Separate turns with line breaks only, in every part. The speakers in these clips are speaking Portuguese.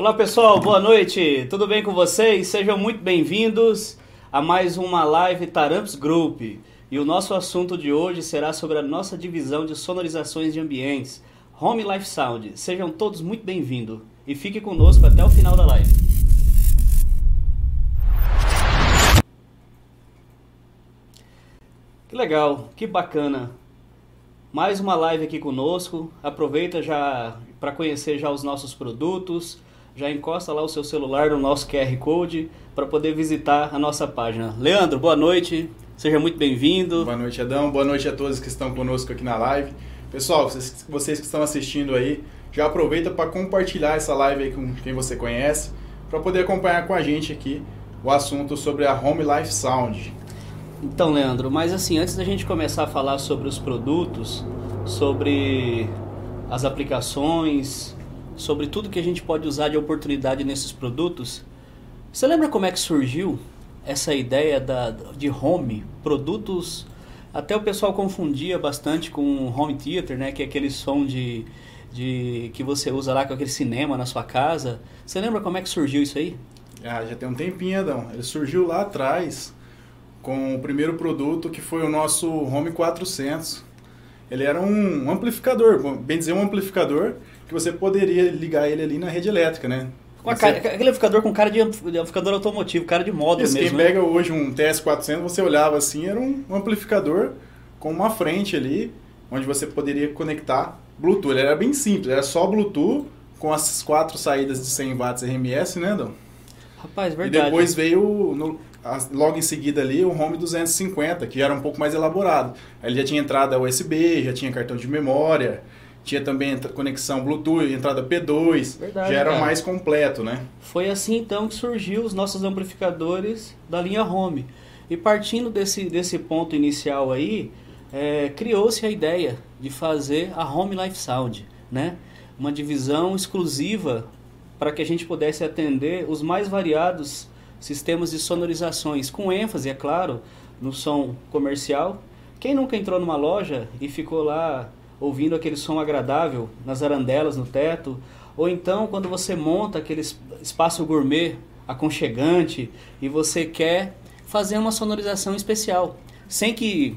Olá pessoal, boa noite, tudo bem com vocês? Sejam muito bem-vindos a mais uma live Taramps Group. E o nosso assunto de hoje será sobre a nossa divisão de sonorizações de ambientes, Home Life Sound. Sejam todos muito bem-vindos e fique conosco até o final da live. Que legal, que bacana. Mais uma live aqui conosco. Aproveita já para conhecer já os nossos produtos. Já encosta lá o seu celular no nosso QR Code para poder visitar a nossa página. Leandro, boa noite. Seja muito bem-vindo.
Boa noite, Adão. Boa noite a todos que estão conosco aqui na live. Pessoal, vocês, vocês que estão assistindo aí, já aproveita para compartilhar essa live aí com quem você conhece, para poder acompanhar com a gente aqui o assunto sobre a Home Life Sound.
Então, Leandro, mas assim, antes da gente começar a falar sobre os produtos, sobre as aplicações, sobre tudo que a gente pode usar de oportunidade nesses produtos, você lembra como é que surgiu essa ideia da, de home, produtos? Até o pessoal confundia bastante com home theater, né, que é aquele som de, de que você usa lá com aquele cinema na sua casa. Você lembra como é que surgiu isso aí?
Ah, já tem um tempinho, Adão. Ele surgiu lá atrás com o primeiro produto que foi o nosso Home 400. Ele era um amplificador, bem dizer um amplificador que você poderia ligar ele ali na rede elétrica, né?
Com cara, aquele amplificador com cara de amplificador automotivo, cara de módulo
Isso,
mesmo.
Quem né? pega hoje um TS400, você olhava assim, era um amplificador com uma frente ali, onde você poderia conectar Bluetooth. Ele era bem simples, era só Bluetooth com as quatro saídas de 100 watts RMS, né, Dom?
Rapaz, verdade.
E depois veio no, logo em seguida ali o Home 250, que era um pouco mais elaborado. Ele já tinha entrada USB, já tinha cartão de memória, tinha também conexão Bluetooth, entrada P2, Verdade, já era cara. mais completo, né?
Foi assim então que surgiu os nossos amplificadores da linha Home. E partindo desse, desse ponto inicial aí, é, criou-se a ideia de fazer a Home Life Sound, né? Uma divisão exclusiva para que a gente pudesse atender os mais variados sistemas de sonorizações, com ênfase, é claro, no som comercial. Quem nunca entrou numa loja e ficou lá ouvindo aquele som agradável nas arandelas, no teto, ou então quando você monta aquele espaço gourmet aconchegante e você quer fazer uma sonorização especial, sem que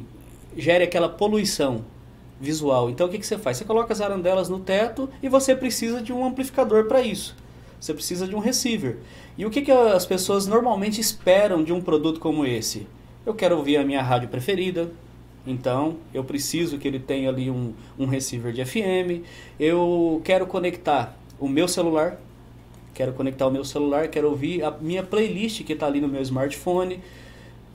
gere aquela poluição visual. Então o que, que você faz? Você coloca as arandelas no teto e você precisa de um amplificador para isso. Você precisa de um receiver. E o que, que as pessoas normalmente esperam de um produto como esse? Eu quero ouvir a minha rádio preferida, então eu preciso que ele tenha ali um, um receiver de FM. Eu quero conectar o meu celular, quero conectar o meu celular, quero ouvir a minha playlist que está ali no meu smartphone.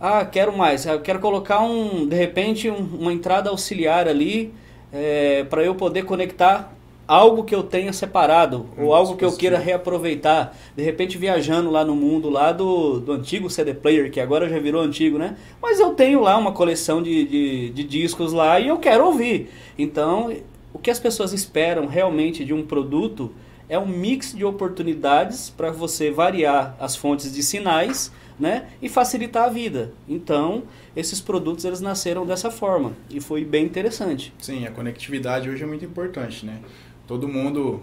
Ah, quero mais, eu quero colocar um, de repente, um, uma entrada auxiliar ali é, para eu poder conectar algo que eu tenha separado hum, ou algo que eu queira reaproveitar. De repente viajando lá no mundo lá do, do antigo CD player, que agora já virou antigo, né? Mas eu tenho lá uma coleção de, de, de discos lá e eu quero ouvir. Então, o que as pessoas esperam realmente de um produto é um mix de oportunidades para você variar as fontes de sinais né, e facilitar a vida. Então, esses produtos eles nasceram dessa forma e foi bem interessante.
Sim, a conectividade hoje é muito importante, né? Todo mundo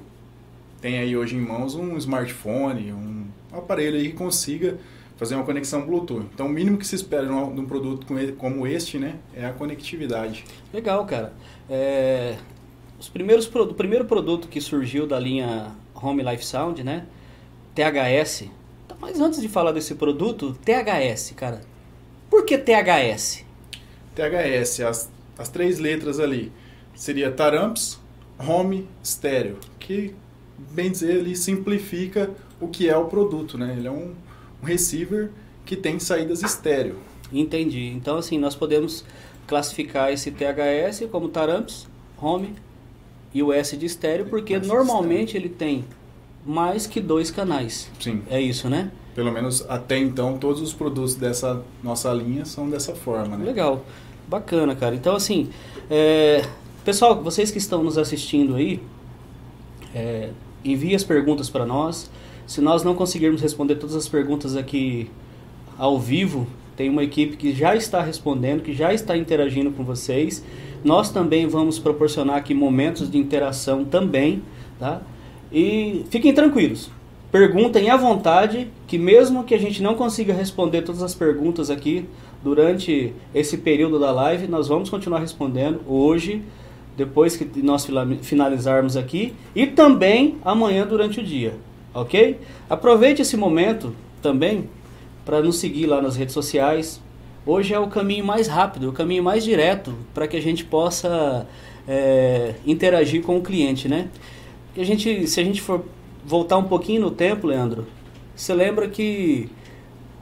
tem aí hoje em mãos um smartphone, um aparelho aí que consiga fazer uma conexão Bluetooth. Então, o mínimo que se espera de um produto como este, né, é a conectividade.
Legal, cara. É, os primeiros, o primeiro produto que surgiu da linha Home Life Sound, né, THS. Mas antes de falar desse produto, THS, cara. Por que THS?
THS, as, as três letras ali. Seria Taramps, home stereo, que bem dizer ele simplifica o que é o produto, né? Ele é um, um receiver que tem saídas estéreo.
Entendi. Então assim nós podemos classificar esse THS como taramps, home e o S de estéreo, porque normalmente ele tem mais que dois canais.
Sim.
É isso, né?
Pelo menos até então todos os produtos dessa nossa linha são dessa forma, né?
Legal. Bacana, cara. Então assim, é, Pessoal, vocês que estão nos assistindo aí, é, envie as perguntas para nós. Se nós não conseguirmos responder todas as perguntas aqui ao vivo, tem uma equipe que já está respondendo, que já está interagindo com vocês. Nós também vamos proporcionar aqui momentos de interação também, tá? E fiquem tranquilos. perguntem à vontade, que mesmo que a gente não consiga responder todas as perguntas aqui durante esse período da live, nós vamos continuar respondendo hoje, depois que nós finalizarmos aqui, e também amanhã durante o dia, ok? Aproveite esse momento também para nos seguir lá nas redes sociais. Hoje é o caminho mais rápido, o caminho mais direto para que a gente possa é, interagir com o cliente, né? A gente, se a gente for voltar um pouquinho no tempo, Leandro, você lembra que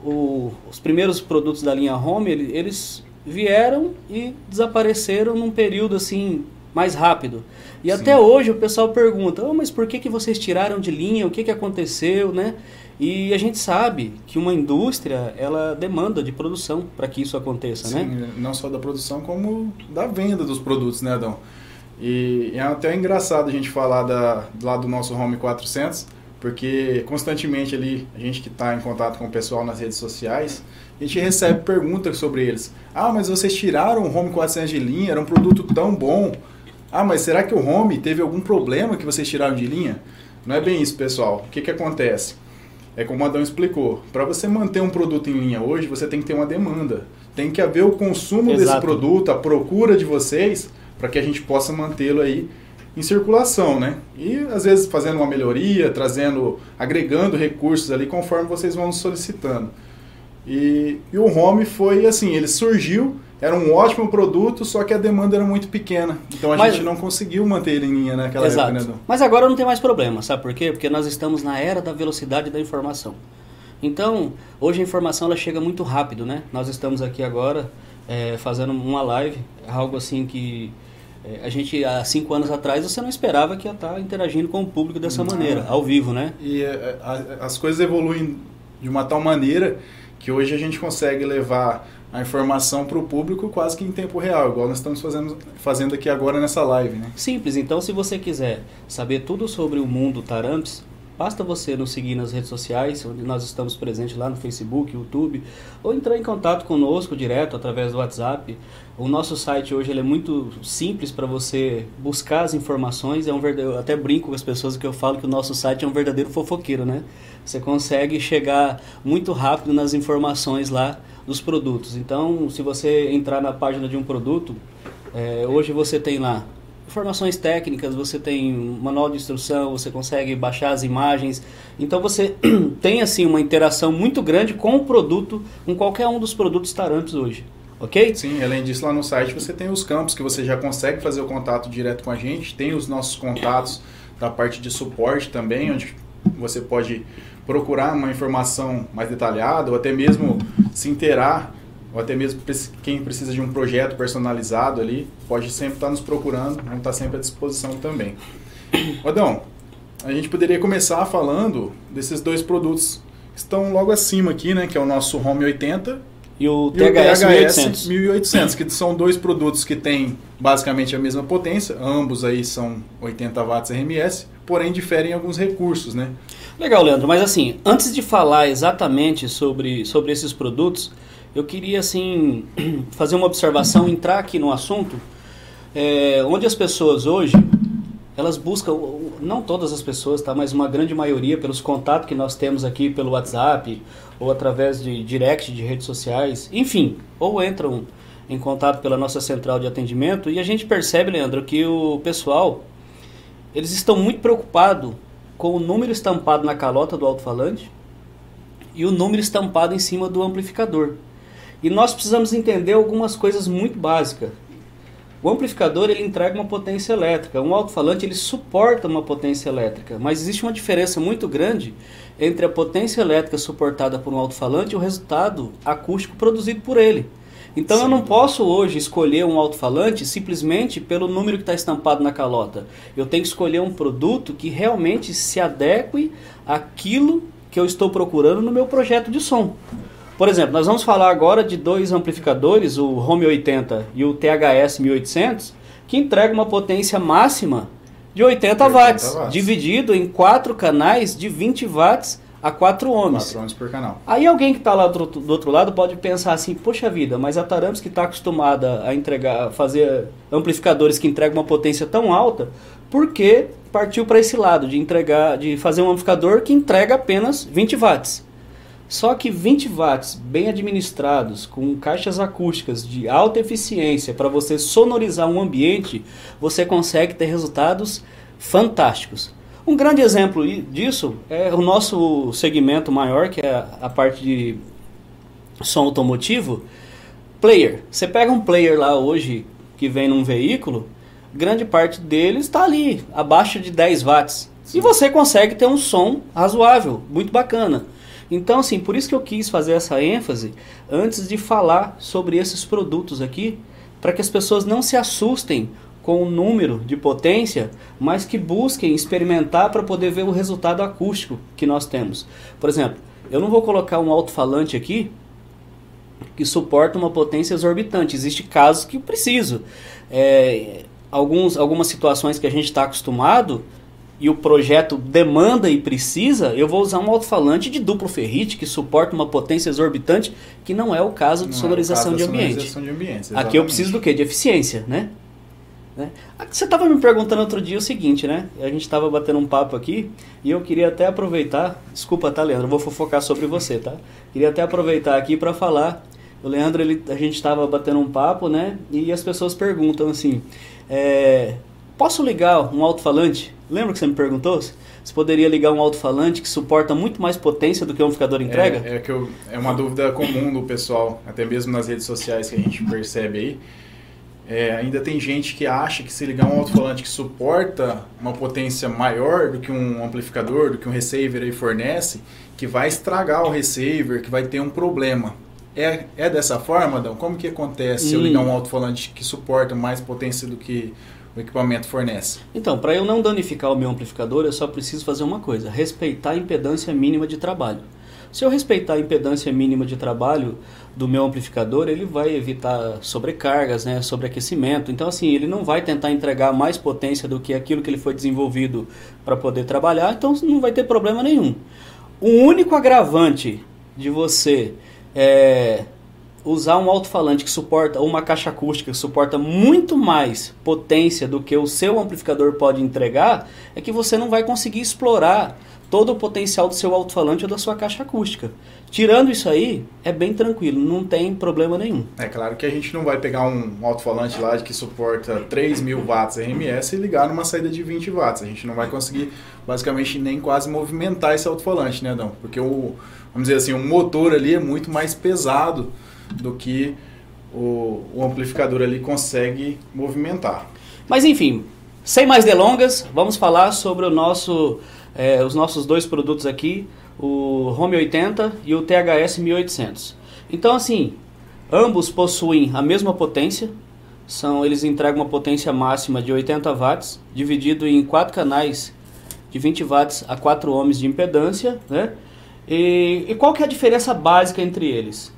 o, os primeiros produtos da linha Home, eles vieram e desapareceram num período assim mais rápido. E Sim. até hoje o pessoal pergunta, oh, mas por que, que vocês tiraram de linha? O que, que aconteceu, né? E a gente sabe que uma indústria, ela demanda de produção para que isso aconteça,
Sim,
né?
não só da produção, como da venda dos produtos, né, Adão? E é até engraçado a gente falar da, lá do nosso Home 400, porque constantemente ali, a gente que está em contato com o pessoal nas redes sociais, a gente recebe perguntas sobre eles. Ah, mas vocês tiraram o Home 400 de linha, era um produto tão bom. Ah, mas será que o Home teve algum problema que vocês tiraram de linha? Não é bem isso, pessoal. O que, que acontece? É como o Adão explicou. Para você manter um produto em linha hoje, você tem que ter uma demanda. Tem que haver o consumo Exato. desse produto, a procura de vocês para que a gente possa mantê-lo aí em circulação, né? E às vezes fazendo uma melhoria, trazendo, agregando recursos ali conforme vocês vão solicitando. E, e o Home foi assim, ele surgiu, era um ótimo produto, só que a demanda era muito pequena. Então a Mas, gente não conseguiu manter ele em linha naquela exato. época, né?
Mas agora não tem mais problema, sabe por quê? Porque nós estamos na era da velocidade da informação. Então, hoje a informação ela chega muito rápido, né? Nós estamos aqui agora é, fazendo uma live, algo assim que é, a gente, há cinco anos atrás, você não esperava que ia estar interagindo com o público dessa maneira, ao vivo, né?
E é, a, as coisas evoluem de uma tal maneira que hoje a gente consegue levar a informação para o público quase que em tempo real, igual nós estamos fazendo, fazendo aqui agora nessa live, né?
Simples. Então, se você quiser saber tudo sobre o mundo Taramps, Basta você nos seguir nas redes sociais, onde nós estamos presentes lá no Facebook, YouTube, ou entrar em contato conosco direto através do WhatsApp. O nosso site hoje ele é muito simples para você buscar as informações. É um verdadeiro, eu até brinco com as pessoas que eu falo que o nosso site é um verdadeiro fofoqueiro, né? Você consegue chegar muito rápido nas informações lá dos produtos. Então, se você entrar na página de um produto, é, hoje você tem lá informações técnicas, você tem manual de instrução, você consegue baixar as imagens. Então você tem assim uma interação muito grande com o produto, com qualquer um dos produtos Tarantos hoje. Ok?
Sim, além disso, lá no site você tem os campos que você já consegue fazer o contato direto com a gente, tem os nossos contatos da parte de suporte também, onde você pode procurar uma informação mais detalhada ou até mesmo se interar ou até mesmo quem precisa de um projeto personalizado ali, pode sempre estar nos procurando, vamos estar sempre à disposição também. Adão, a gente poderia começar falando desses dois produtos que estão logo acima aqui, né, que é o nosso Home 80
e o THS, e o THS 1800.
1800, que são dois produtos que têm basicamente a mesma potência, ambos aí são 80 watts RMS, porém diferem em alguns recursos, né?
Legal, Leandro, mas assim, antes de falar exatamente sobre, sobre esses produtos, eu queria assim fazer uma observação, entrar aqui no assunto, é, onde as pessoas hoje elas buscam, não todas as pessoas, tá, mas uma grande maioria pelos contatos que nós temos aqui pelo WhatsApp ou através de direct de redes sociais, enfim, ou entram em contato pela nossa central de atendimento e a gente percebe, Leandro, que o pessoal eles estão muito preocupados com o número estampado na calota do alto-falante e o número estampado em cima do amplificador. E nós precisamos entender algumas coisas muito básicas. O amplificador ele entrega uma potência elétrica, um alto-falante ele suporta uma potência elétrica, mas existe uma diferença muito grande entre a potência elétrica suportada por um alto-falante e o resultado acústico produzido por ele. Então Sim. eu não posso hoje escolher um alto-falante simplesmente pelo número que está estampado na calota. Eu tenho que escolher um produto que realmente se adeque àquilo que eu estou procurando no meu projeto de som. Por exemplo, nós vamos falar agora de dois amplificadores, o Home 80 e o THS 1800, que entregam uma potência máxima de 80, 80 watts, watts, dividido em quatro canais de 20 watts a 4 ohms.
4 ohms por canal.
Aí alguém que está lá do, do, outro lado pode pensar assim, poxa vida, mas a Tarams que está acostumada a entregar, fazer amplificadores que entregam uma potência tão alta, Por que partiu para esse lado de entregar, de fazer um amplificador que entrega apenas 20 watts? Só que 20 watts bem administrados, com caixas acústicas de alta eficiência para você sonorizar um ambiente, você consegue ter resultados fantásticos. Um grande exemplo disso é o nosso segmento maior, que é a parte de som automotivo. Player. Você pega um player lá hoje que vem num veículo, grande parte dele está ali, abaixo de 10 watts. Sim. E você consegue ter um som razoável, muito bacana. Então, assim, por isso que eu quis fazer essa ênfase antes de falar sobre esses produtos aqui, para que as pessoas não se assustem com o número de potência, mas que busquem experimentar para poder ver o resultado acústico que nós temos. Por exemplo, eu não vou colocar um alto-falante aqui que suporta uma potência exorbitante. Existem casos que eu preciso. É, alguns, algumas situações que a gente está acostumado e o projeto demanda e precisa, eu vou usar um alto-falante de duplo ferrite que suporta uma potência exorbitante, que não é o caso de não sonorização, é caso de, ambiente. sonorização de ambiente. Aqui eu preciso do quê? De eficiência, né? Né? Você estava me perguntando outro dia o seguinte, né? A gente estava batendo um papo aqui e eu queria até aproveitar, desculpa, tá, Leandro? Eu vou fofocar sobre você, tá? Queria até aproveitar aqui para falar. O Leandro, ele, a gente estava batendo um papo, né? E as pessoas perguntam assim: é, posso ligar um alto-falante? Lembra que você me perguntou? Você poderia ligar um alto-falante que suporta muito mais potência do que um amplificador entrega?
É, é, que eu, é uma dúvida comum do pessoal, até mesmo nas redes sociais que a gente percebe aí. É, ainda tem gente que acha que se ligar um alto-falante que suporta uma potência maior do que um amplificador, do que um receiver aí fornece, que vai estragar o receiver, que vai ter um problema. É, é dessa forma, Adão? Como que acontece hum. se eu ligar um alto-falante que suporta mais potência do que o equipamento fornece?
Então, para eu não danificar o meu amplificador, eu só preciso fazer uma coisa: respeitar a impedância mínima de trabalho. Se eu respeitar a impedância mínima de trabalho do meu amplificador, ele vai evitar sobrecargas, né, sobreaquecimento. Então, assim, ele não vai tentar entregar mais potência do que aquilo que ele foi desenvolvido para poder trabalhar, então não vai ter problema nenhum. O único agravante de você é, usar um alto-falante que suporta, uma caixa acústica que suporta muito mais potência do que o seu amplificador pode entregar, é que você não vai conseguir explorar todo o potencial do seu alto-falante ou da sua caixa acústica. Tirando isso aí, é bem tranquilo, não tem problema nenhum.
É claro que a gente não vai pegar um alto-falante lá que suporta 3 mil watts RMS e ligar numa saída de 20 watts. A gente não vai conseguir, basicamente, nem quase movimentar esse alto-falante, né, Dão? Porque o, vamos dizer assim, o motor ali é muito mais pesado do que o, o amplificador ali consegue movimentar.
Mas enfim, sem mais delongas, vamos falar sobre o nosso, é, os nossos dois produtos aqui, o Home 80 e o THS 1800. Então assim, ambos possuem a mesma potência, são eles entregam uma potência máxima de 80 watts, dividido em quatro canais de 20 watts a 4 ohms de impedância, né? E, e qual que é a diferença básica entre eles?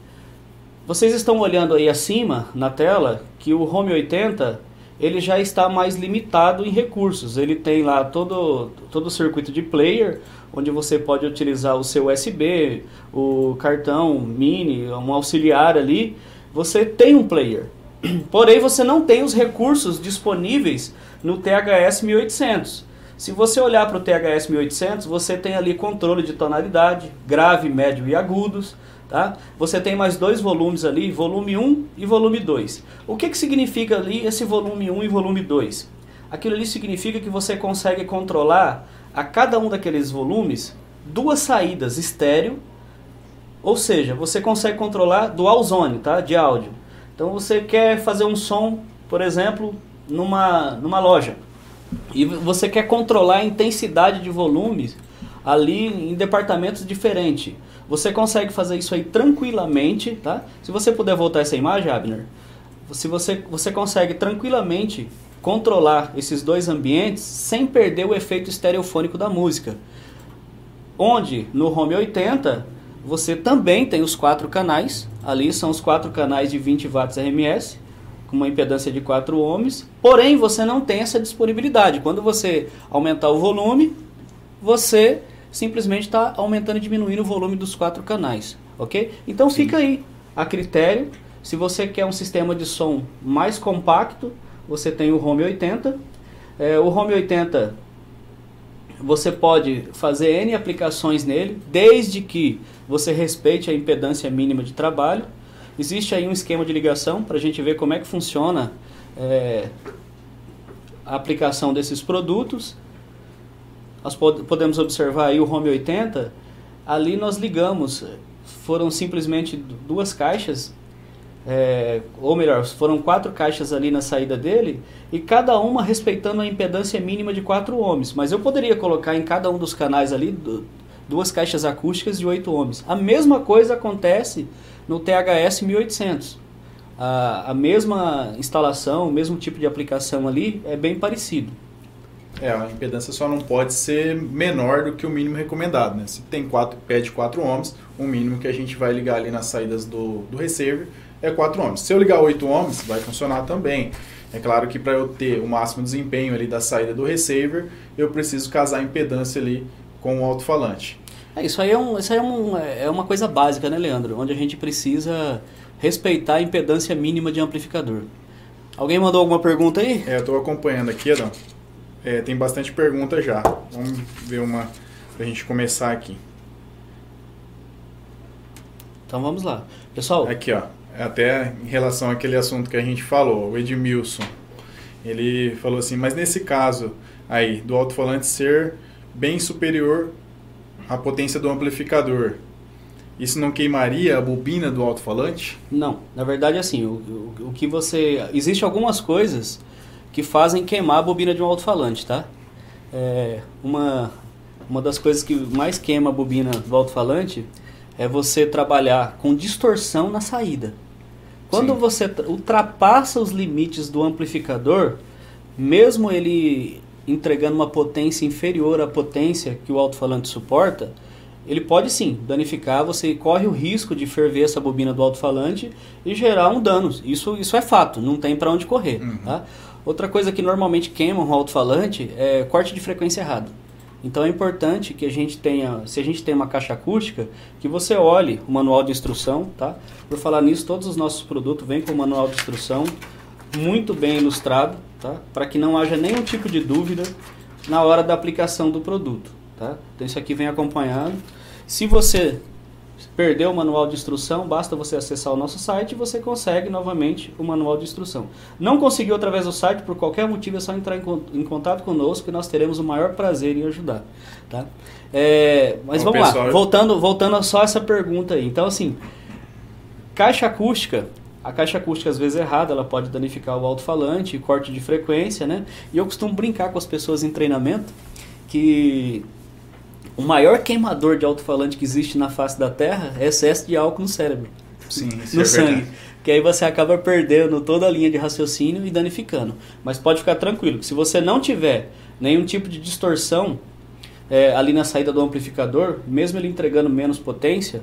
Vocês estão olhando aí acima na tela que o Home 80 ele já está mais limitado em recursos. Ele tem lá todo, todo o circuito de player, onde você pode utilizar o seu USB, o cartão mini, um auxiliar ali. Você tem um player. Porém, você não tem os recursos disponíveis no THS 1800. Se você olhar para o THS 1800, você tem ali controle de tonalidade, grave, médio e agudos. Tá? Você tem mais dois volumes ali, volume 1 e volume 2. O que, que significa ali esse volume 1 e volume 2? Aquilo ali significa que você consegue controlar a cada um daqueles volumes duas saídas estéreo, ou seja, você consegue controlar dual zone tá? de áudio. Então você quer fazer um som, por exemplo, numa, numa loja, e você quer controlar a intensidade de volumes ali em departamentos diferentes. Você consegue fazer isso aí tranquilamente, tá? Se você puder voltar essa imagem, Abner, se você, você consegue tranquilamente controlar esses dois ambientes sem perder o efeito estereofônico da música. Onde no Home 80 você também tem os quatro canais, ali são os quatro canais de 20 watts RMS, com uma impedância de 4 ohms, porém você não tem essa disponibilidade. Quando você aumentar o volume, você simplesmente está aumentando e diminuindo o volume dos quatro canais, ok? Então Sim. fica aí a critério. Se você quer um sistema de som mais compacto, você tem o Home 80. É, o Home 80, você pode fazer N aplicações nele, desde que você respeite a impedância mínima de trabalho. Existe aí um esquema de ligação para a gente ver como é que funciona é, a aplicação desses produtos. Nós pod podemos observar aí o Home 80, ali nós ligamos, foram simplesmente duas caixas é, ou melhor, foram quatro caixas ali na saída dele e cada uma respeitando a impedância mínima de 4 ohms. Mas eu poderia colocar em cada um dos canais ali duas caixas acústicas de 8 ohms. A mesma coisa acontece no THS 1800. A, a mesma instalação, o mesmo tipo de aplicação ali é bem parecido.
É, a impedância só não pode ser menor do que o mínimo recomendado, né? Se tem quatro, pede 4 ohms, o mínimo que a gente vai ligar ali nas saídas do, do receiver é 4 ohms. Se eu ligar 8 ohms, vai funcionar também. É claro que para eu ter o máximo desempenho ali da saída do receiver, eu preciso casar a impedância ali com o alto-falante.
É, isso aí, é, um, isso aí é, um, é uma coisa básica, né, Leandro? Onde a gente precisa respeitar a impedância mínima de amplificador. Alguém mandou alguma pergunta aí?
É, eu estou acompanhando aqui, Adão. É, tem bastante pergunta já. Vamos ver uma para a gente começar aqui.
Então vamos lá. Pessoal.
Aqui, ó até em relação àquele assunto que a gente falou, o Edmilson, ele falou assim, mas nesse caso aí, do alto-falante ser bem superior à potência do amplificador, isso não queimaria a bobina do alto-falante?
Não, na verdade assim, o, o, o que você... Existem algumas coisas que fazem queimar a bobina de um alto-falante, tá? É, uma, uma das coisas que mais queima a bobina do alto-falante é você trabalhar com distorção na saída. Quando Sim. você ultrapassa os limites do amplificador, mesmo ele entregando uma potência inferior à potência que o alto-falante suporta, ele pode sim danificar, você corre o risco de ferver essa bobina do alto-falante e gerar um dano. Isso, isso é fato, não tem para onde correr. Uhum. Tá? Outra coisa que normalmente queima um alto-falante é corte de frequência errado. Então é importante que a gente tenha, se a gente tem uma caixa acústica, que você olhe o manual de instrução, tá? Por falar nisso, todos os nossos produtos vêm com o manual de instrução muito bem ilustrado, tá? Para que não haja nenhum tipo de dúvida na hora da aplicação do produto, tá? Então isso aqui vem acompanhado. Se você Perdeu o manual de instrução, basta você acessar o nosso site e você consegue novamente o manual de instrução. Não conseguiu através do site, por qualquer motivo, é só entrar em, contato conosco que nós teremos o maior prazer em ajudar. Tá? É, mas Bom, vamos pessoal, lá, voltando, voltando a só essa pergunta aí. Então, assim, caixa acústica, a caixa acústica às vezes é errada, ela pode danificar o alto-falante, corte de frequência, né? E eu costumo brincar com as pessoas em treinamento que o maior queimador de alto-falante que existe na face da Terra é excesso de álcool no cérebro.
Sim,
no é sangue. Verdade. Que aí você acaba perdendo toda a linha de raciocínio e danificando. Mas pode ficar tranquilo, que se você não tiver nenhum tipo de distorção é, ali na saída do amplificador, mesmo ele entregando menos potência,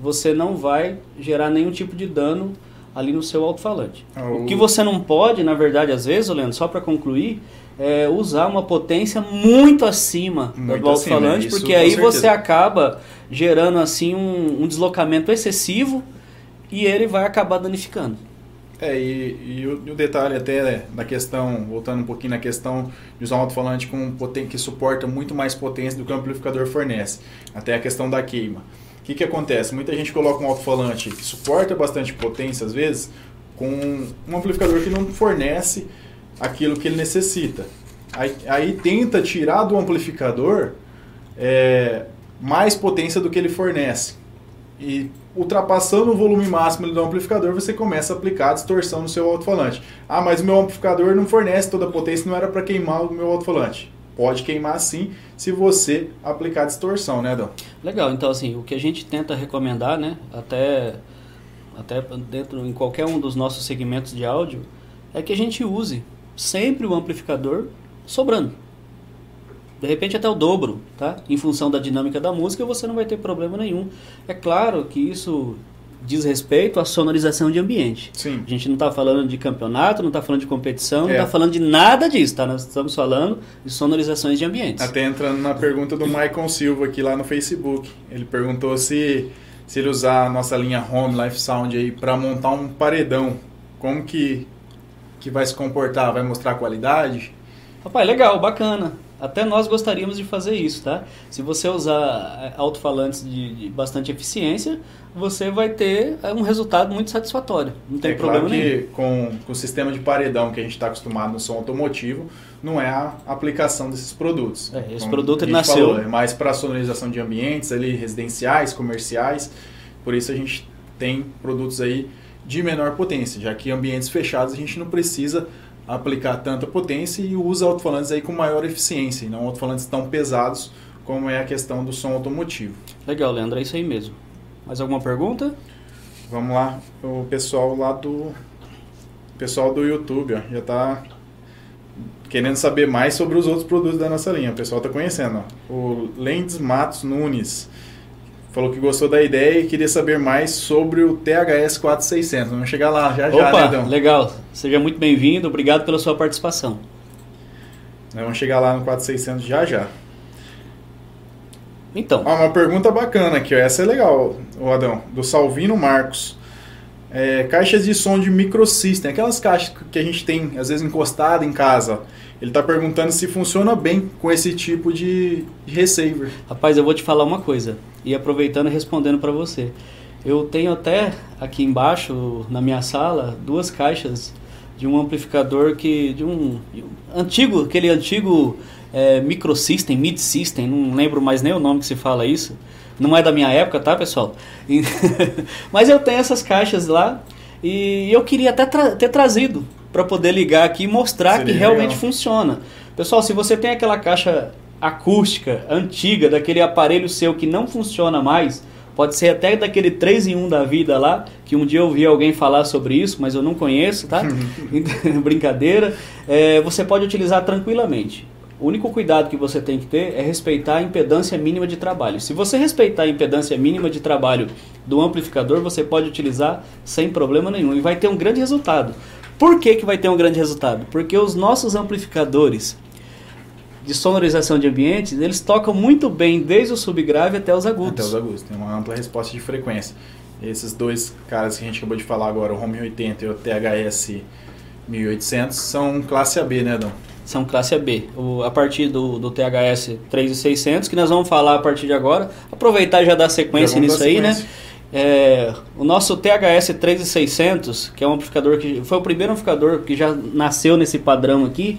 você não vai gerar nenhum tipo de dano ali no seu alto-falante. Oh. O que você não pode, na verdade, às vezes, Leandro, só para concluir, é, usar uma potência muito acima muito do alto-falante, porque aí você acaba gerando assim um, um, deslocamento excessivo e ele vai acabar danificando.
É, e, e, o, e o, detalhe até né, da questão, voltando um pouquinho na questão de usar um alto-falante com potência que suporta muito mais potência do que o amplificador fornece, até a questão da queima. O que, que acontece? Muita gente coloca um alto-falante que suporta bastante potência, às vezes, com um amplificador que não fornece aquilo que ele necessita. Aí, aí tenta tirar do amplificador é, mais potência do que ele fornece. E ultrapassando o volume máximo do amplificador, você começa a aplicar a distorção no seu alto-falante. Ah, mas o meu amplificador não fornece toda a potência, não era para queimar o meu alto-falante. Pode queimar sim, se você aplicar distorção, né, Adão?
Legal, então assim, o que a gente tenta recomendar, né, até, até dentro, em qualquer um dos nossos segmentos de áudio, é que a gente use sempre o amplificador sobrando. De repente até o dobro, tá? Em função da dinâmica da música, você não vai ter problema nenhum. É claro que isso diz respeito à sonorização de ambiente.
Sim.
A gente não está falando de campeonato, não está falando de competição, não está é. falando de nada disso, tá? Nós estamos falando de sonorizações de ambientes.
Até entrando na pergunta do Michael Silva aqui lá no Facebook. Ele perguntou se, se ele usar a nossa linha Home Life Sound aí para montar um paredão, como que que vai se comportar? Vai mostrar qualidade?
Rapaz, legal, bacana. Até nós gostaríamos de fazer isso, tá? Se você usar é, alto-falantes de, de, bastante eficiência, você vai ter é, um resultado muito satisfatório. Não tem
é
problema
claro
nenhum.
que com, com o sistema de paredão que a gente está acostumado no som automotivo, não é a aplicação desses produtos.
É, esse
Como
produto
gente
nasceu-
falou, é mais para sonorização de ambientes ali, residenciais, comerciais. Por isso a gente tem produtos aí de menor potência, já que em ambientes fechados a gente não precisa aplicar tanta potência e usa alto-falantes aí com maior eficiência, e não alto-falantes tão pesados como é a questão do som automotivo.
Legal, Leandro, é isso aí mesmo. Mais alguma pergunta?
Vamos lá, o pessoal lá do o pessoal do YouTube, ó, já tá querendo saber mais sobre os outros produtos da nossa linha. O pessoal tá conhecendo, ó. O Lendes Matos Nunes falou que gostou da ideia e queria saber mais sobre o THS 4600. Vamos chegar lá já já,
Opa,
né, Dão?
legal. Seja muito bem-vindo. Obrigado pela sua participação.
Nós Vamos chegar lá no 4600 já já.
Então,
Ó, uma pergunta bacana aqui, ó. essa é legal, o Adão, do Salvino Marcos. É, caixas de som de microsystem, aquelas caixas que a gente tem às vezes encostada em casa. Ele está perguntando se funciona bem com esse tipo de, receiver.
rapaz, eu vou te falar uma coisa. E aproveitando e respondendo para você. Eu tenho até aqui embaixo, na minha sala, duas caixas de um amplificador que. de um, de um antigo, aquele antigo é, microsystem, mid-system, não lembro mais nem o nome que se fala isso. Não é da minha época, tá, pessoal? Mas eu tenho essas caixas lá e eu queria até tra- ter trazido para poder ligar aqui e mostrar
Seria
que realmente
legal.
funciona. Pessoal, se você tem aquela caixa acústica antiga, daquele aparelho seu que não funciona mais, pode ser até daquele 3 em 1 da vida lá, que um dia eu ouvi alguém falar sobre isso, mas eu não conheço, tá? Brincadeira. É, você pode utilizar tranquilamente. O único cuidado que você tem que ter é respeitar a impedância mínima de trabalho. Se você respeitar a impedância mínima de trabalho do amplificador, você pode utilizar sem problema nenhum e vai ter um grande resultado. Por que, que vai ter um grande resultado? Porque os nossos amplificadores de sonorização de ambientes, eles tocam muito bem desde o subgrave até os agudos.
Até os agudos, tem uma ampla resposta de frequência. Esses dois caras que a gente acabou de falar agora, o Home 80 e o THS 1800, são classe AB, né, Adão?
São classe AB. O- a partir do, do THS 3600, que nós vamos falar a partir de agora. Aproveitar e já dar sequência
Já
nisso
dar
aí, né? É, o nosso THS 3600, que é um amplificador que foi o primeiro amplificador que já nasceu nesse padrão aqui,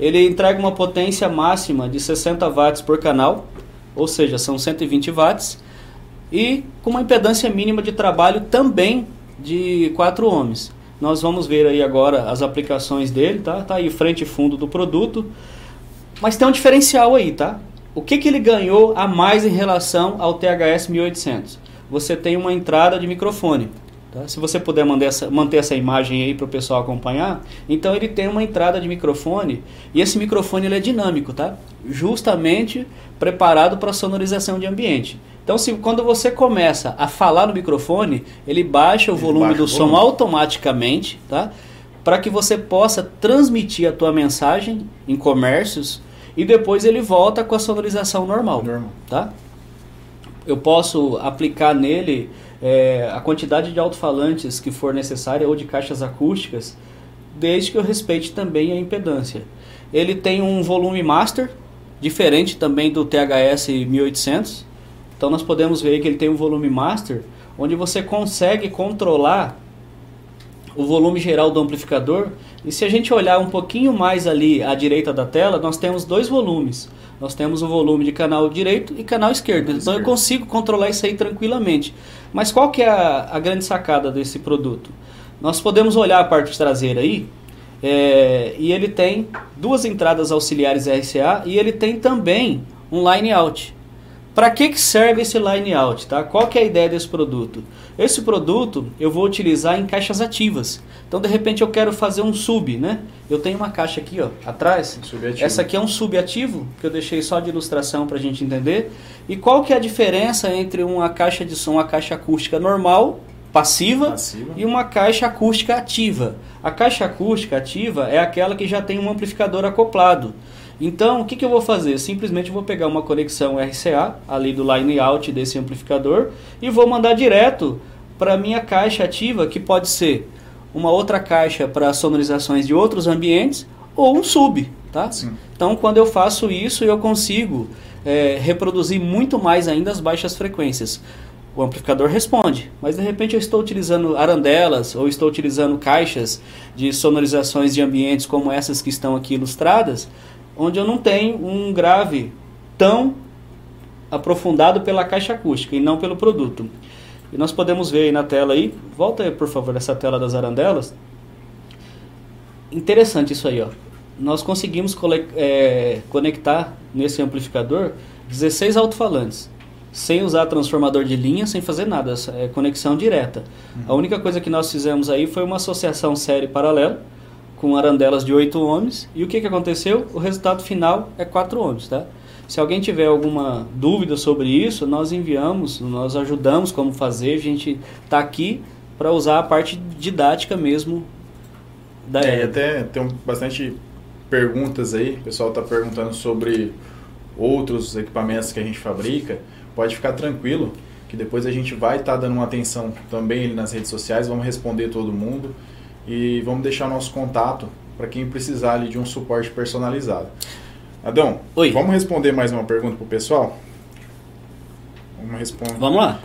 ele entrega uma potência máxima de 60 watts por canal, ou seja, são 120 watts, e com uma impedância mínima de trabalho também de 4 ohms. Nós vamos ver aí agora as aplicações dele, tá? Tá aí frente e fundo do produto. Mas tem um diferencial aí, tá? O que, que ele ganhou a mais em relação ao THS 1800? Você tem uma entrada de microfone. Tá? Se você puder manter essa, manter essa imagem aí para o pessoal acompanhar, então ele tem uma entrada de microfone e esse microfone ele é dinâmico, tá? Justamente preparado para sonorização de ambiente. Então, se quando você começa a falar no microfone, ele baixa o
Ele
volume
baixa
do
o
som
volume.
automaticamente, tá? Para que você possa transmitir a tua mensagem em comércios e depois ele volta com a sonorização normal,
Normal.
tá? Eu posso aplicar nele é, a quantidade de alto-falantes que for necessária ou de caixas acústicas, desde que eu respeite também a impedância. Ele tem um volume master, diferente também do THS 1800. Então nós podemos ver que ele tem um volume master, onde você consegue controlar o volume geral do amplificador. E se a gente olhar um pouquinho mais ali à direita da tela, nós temos dois volumes. Nós temos o volume de canal direito e canal esquerdo. Então eu consigo controlar isso aí tranquilamente. Mas qual que é a, a grande sacada desse produto? Nós podemos olhar a parte traseira aí, é, e ele tem duas entradas auxiliares RCA e ele tem também um line out. Para que, que serve esse line out? Tá? Qual que é a ideia desse produto? Esse produto eu vou utilizar em caixas ativas. Então, de repente, eu quero fazer um sub, né? Eu tenho uma caixa aqui, ó, atrás.
Subativo.
Essa aqui é um subativo, que eu deixei só de ilustração para a gente entender. E qual que é a diferença entre uma caixa de som, uma caixa acústica normal, passiva,
Passiva.
e uma caixa acústica ativa. A caixa acústica ativa é aquela que já tem um amplificador acoplado. Então, o que, que eu vou fazer? Eu simplesmente vou pegar uma conexão RCA, ali do line out desse amplificador, e vou mandar direto para a minha caixa ativa, que pode ser uma outra caixa para sonorizações de outros ambientes, ou um sub. Tá? Então, quando eu faço isso, eu consigo é, reproduzir muito mais ainda as baixas frequências. O amplificador responde, mas de repente eu estou utilizando arandelas ou estou utilizando caixas de sonorizações de ambientes como essas que estão aqui ilustradas, onde eu não tenho um grave tão aprofundado pela caixa acústica e não pelo produto. E nós podemos ver aí na tela aí, volta aí por favor essa tela das arandelas. Interessante isso aí, ó nós conseguimos é, conectar nesse amplificador 16 alto-falantes, sem usar transformador de linha, sem fazer nada, é conexão direta. Uhum. A única coisa que nós fizemos aí foi uma associação série paralela com arandelas de 8 ohms, e o que, que aconteceu? O resultado final é 4 ohms, tá? Se alguém tiver alguma dúvida sobre isso, nós enviamos, nós ajudamos como fazer, a gente está aqui para usar a parte didática mesmo
da é, até tem bastante perguntas aí, o pessoal está perguntando sobre outros equipamentos que a gente fabrica, pode ficar tranquilo que depois a gente vai estar tá dando uma atenção também nas redes sociais, vamos responder todo mundo e vamos deixar nosso contato para quem precisar ali de um suporte personalizado. Adão, Oi. vamos responder mais uma pergunta para o pessoal?
Vamos responder. Vamos lá.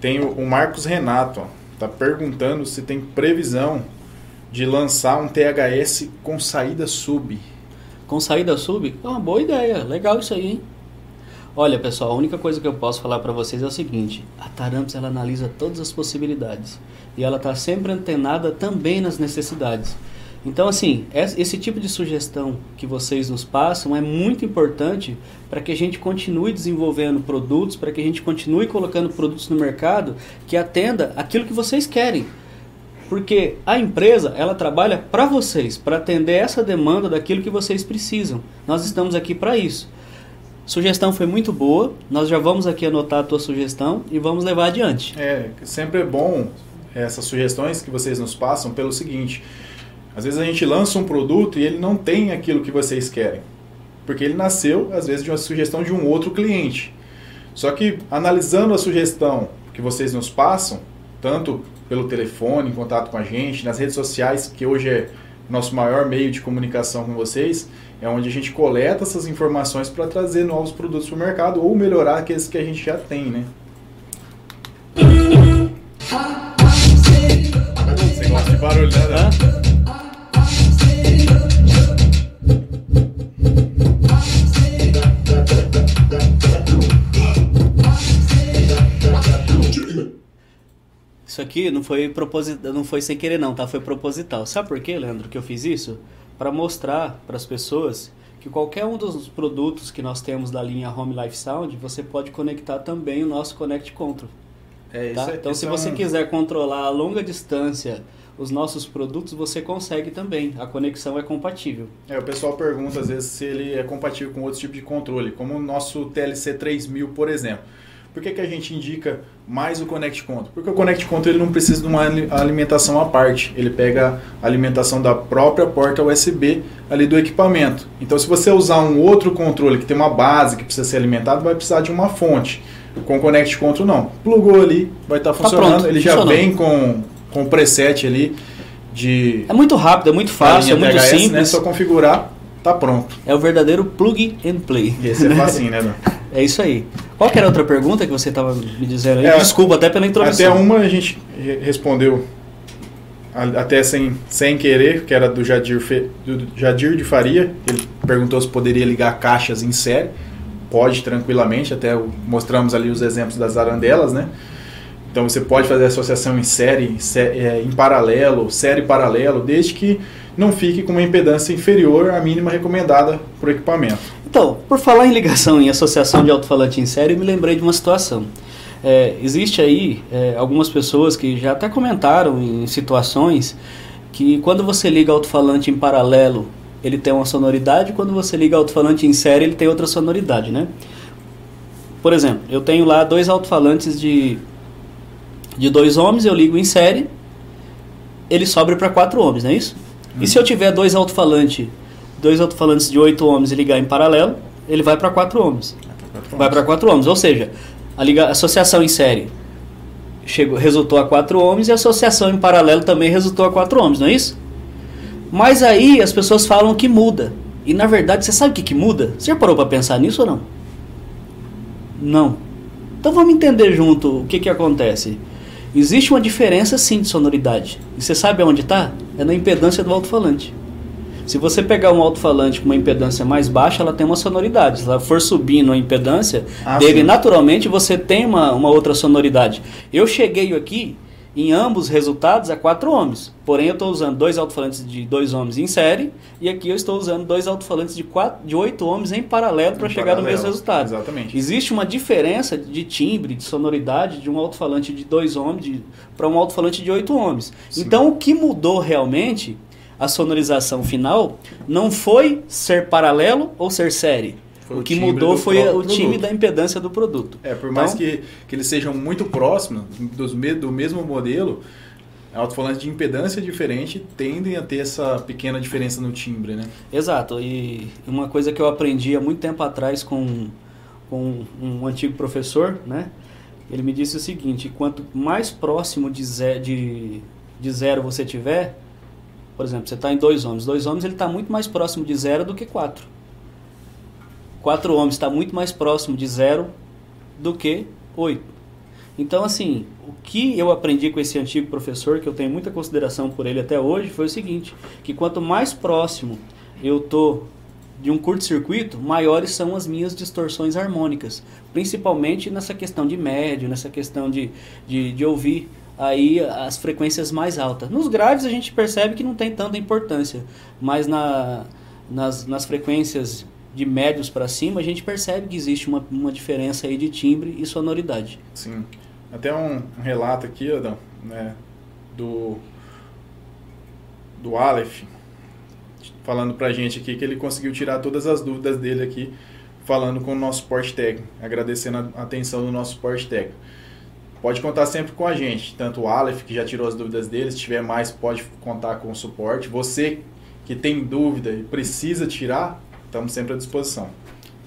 Tem o, o Marcos Renato, ó, tá perguntando se tem previsão de lançar um THS com saída sub.
Com saída sub? É uma boa ideia, legal isso aí, hein? Olha, pessoal, a única coisa que eu posso falar para vocês é o seguinte: a Taramps ela analisa todas as possibilidades e ela está sempre antenada também nas necessidades. Então, assim, esse tipo de sugestão que vocês nos passam é muito importante para que a gente continue desenvolvendo produtos, para que a gente continue colocando produtos no mercado que atenda aquilo que vocês querem. Porque a empresa, ela trabalha para vocês, para atender essa demanda daquilo que vocês precisam. Nós estamos aqui para isso. Sugestão foi muito boa, nós já vamos aqui anotar a tua sugestão e vamos levar adiante.
É, sempre é bom essas sugestões que vocês nos passam pelo seguinte, às vezes a gente lança um produto e ele não tem aquilo que vocês querem, porque ele nasceu, às vezes, de uma sugestão de um outro cliente. Só que analisando a sugestão que vocês nos passam, tanto pelo telefone, em contato com a gente, nas redes sociais, que hoje é nosso maior meio de comunicação com vocês, é onde a gente coleta essas informações para trazer novos produtos para o mercado ou melhorar aqueles que a gente já tem, né? Você gosta de barulho, né?
Isso aqui não foi proposital, não foi sem querer não, tá? Foi proposital. Sabe por quê, Leandro, que eu fiz isso? Para mostrar para as pessoas que qualquer um dos produtos que nós temos da linha Home Life Sound, você pode conectar também o nosso Connect Control. É, tá? é, então, se você é um... quiser controlar a longa distância os nossos produtos, você consegue também. A conexão é compatível.
É, o pessoal pergunta às vezes se ele é compatível com outro tipo de controle, como o nosso TLC 3000, por exemplo. Por que, que a gente indica mais o Connect Control? Porque o Connect Control ele não precisa de uma alimentação à parte. Ele pega a alimentação da própria porta USB ali do equipamento. Então, se você usar um outro controle que tem uma base que precisa ser alimentado, vai precisar de uma fonte. Com o Connect Control não. Plugou ali, vai estar tá funcionando. Tá pronto, ele já vem com, com o preset ali de...
É muito rápido, é muito fácil, é muito THS, simples. Né?
Só configurar, tá pronto.
É o verdadeiro plug and play.
Esse é facinho, né?
É isso aí. Qual que era a outra pergunta que você estava me dizendo aí? É, Desculpa até pela introdução.
Até uma a gente respondeu até sem, sem querer, que era do Jadir, Fe, do Jadir de Faria. Ele perguntou se poderia ligar caixas em série. Pode tranquilamente, até mostramos ali os exemplos das arandelas, né? Então você pode fazer associação em série, é, em paralelo, série paralelo, desde que não fique com uma impedância inferior à mínima recomendada para o equipamento.
Então, por falar em ligação em associação de alto-falante em série, eu me lembrei de uma situação. É, existe aí é, algumas pessoas que já até comentaram em situações que quando você liga alto-falante em paralelo, ele tem uma sonoridade, quando você liga alto-falante em série, ele tem outra sonoridade, né? Por exemplo, eu tenho lá dois alto-falantes de, de 2 ohms, eu ligo em série, ele sobe para 4 ohms, não é isso? E se eu tiver dois alto-falantes dois alto-falantes de 8 ohms e ligar em paralelo, ele vai para 4 ohms. Vai para 4 ohms, ou seja, a, liga, a associação em série chegou, resultou a 4 ohms e a associação em paralelo também resultou a 4 ohms, não é isso? Mas aí as pessoas falam que muda. E na verdade, você sabe o que, que muda? Você já parou para pensar nisso ou não? Não. Então vamos entender junto o que, que acontece. Existe uma diferença sim de sonoridade. E você sabe aonde está? É na impedância do alto-falante. Se você pegar um alto-falante com uma impedância mais baixa, ela tem uma sonoridade. Se ela for subindo a impedância ah, dele, sim. naturalmente você tem uma, uma outra sonoridade. Eu cheguei aqui em ambos resultados a quatro ohms. Porém, eu estou usando dois alto-falantes de dois ohms em série e aqui eu estou usando dois alto-falantes de, quatro, de 8 ohms em paralelo para chegar paralelo. no mesmo resultado.
Exatamente.
Existe uma diferença de timbre, de sonoridade de um alto-falante de 2 ohms para um alto-falante de 8 ohms. Sim. Então, o que mudou realmente a sonorização final não foi ser paralelo ou ser série foi o, que mudou foi o produto. time da impedância do produto.
É, por mais então, que, que eles sejam muito próximos dos, do mesmo modelo, alto-falantes de impedância diferente tendem a ter essa pequena diferença no timbre, né?
Exato. E uma coisa que eu aprendi há muito tempo atrás com, com um antigo professor, né? Ele me disse o seguinte, quanto mais próximo de zero, de, de zero você tiver, por exemplo, você está em dois ohms. Dois ohms ele está muito mais próximo de zero do que quatro. 4 ohms está muito mais próximo de zero do que 8. Então, assim, o que eu aprendi com esse antigo professor, que eu tenho muita consideração por ele até hoje, foi o seguinte, que quanto mais próximo eu tô de um curto-circuito, maiores são as minhas distorções harmônicas, principalmente nessa questão de médio, nessa questão de, de, de ouvir aí as frequências mais altas. Nos graves a gente percebe que não tem tanta importância, mas na, nas, nas frequências de médios para cima, a gente percebe que existe uma, uma diferença aí de timbre e sonoridade.
Sim. Até um, relato aqui, Adão, né, do, do Aleph, falando pra gente aqui que ele conseguiu tirar todas as dúvidas dele aqui, falando com o nosso suporte técnico, agradecendo a atenção do nosso suporte técnico. Pode contar sempre com a gente, tanto o Aleph, que já tirou as dúvidas dele, se tiver mais, pode contar com o suporte. Você que tem dúvida e precisa tirar, estamos sempre à disposição.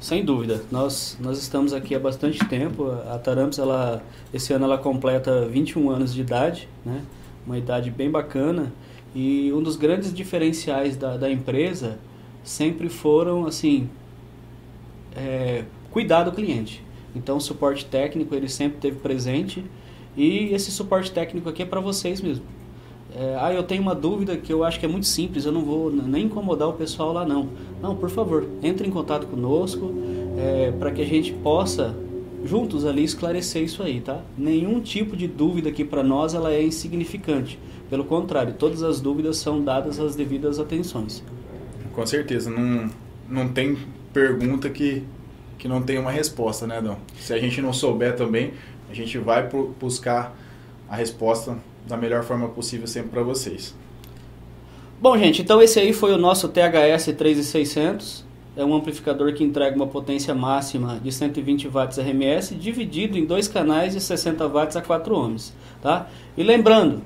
Sem dúvida. Nós, nós estamos aqui há bastante tempo. A Taramps, ela, esse ano, ela completa 21 anos de idade, né? uma idade bem bacana. E um dos grandes diferenciais da, da empresa sempre foram, assim, é, cuidar do cliente. Então, o suporte técnico, ele sempre teve presente. E esse suporte técnico aqui é para vocês mesmo. É, ah, eu tenho uma dúvida que eu acho que é muito simples, eu não vou nem incomodar o pessoal lá não. Não, por favor, entre em contato conosco é, para que a gente possa juntos ali esclarecer isso aí, tá? Nenhum tipo de dúvida aqui para nós ela é insignificante. Pelo contrário, todas as dúvidas são dadas as devidas atenções.
Com certeza, não, não tem pergunta que, que não tenha uma resposta, né, Dom? Se a gente não souber também, a gente vai buscar a resposta da melhor forma possível sempre para vocês.
Bom, gente, então esse aí foi o nosso THS 3600. É um amplificador que entrega uma potência máxima de 120 watts RMS, dividido em dois canais de 60 watts a 4 ohms, tá? E lembrando,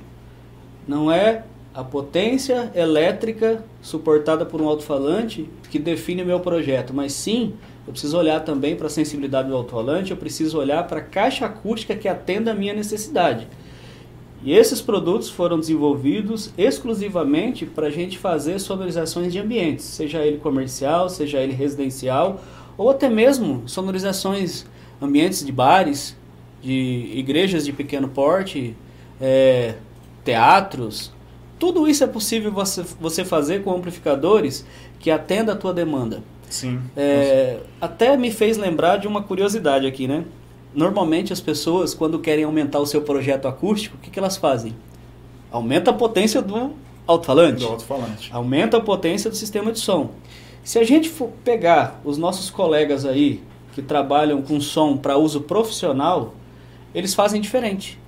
não é a potência elétrica suportada por um alto-falante que define o meu projeto, mas sim, eu preciso olhar também para a sensibilidade do alto-falante, eu preciso olhar para a caixa acústica que atenda a minha necessidade. E esses produtos foram desenvolvidos exclusivamente para a gente fazer sonorizações de ambientes, seja ele comercial, seja ele residencial, ou até mesmo sonorizações, ambientes de bares, de igrejas de pequeno porte, é, teatros. Tudo isso é possível você, você fazer com amplificadores que atenda a tua demanda.
Sim.
É, até me fez lembrar de uma curiosidade aqui, né? Normalmente as pessoas, quando querem aumentar o seu projeto acústico, o que, que elas fazem? Aumenta a potência do alto-falante.
Do alto-falante.
Aumenta a potência do sistema de som. Se a gente for pegar os nossos colegas aí que trabalham com som para uso profissional, eles fazem diferente.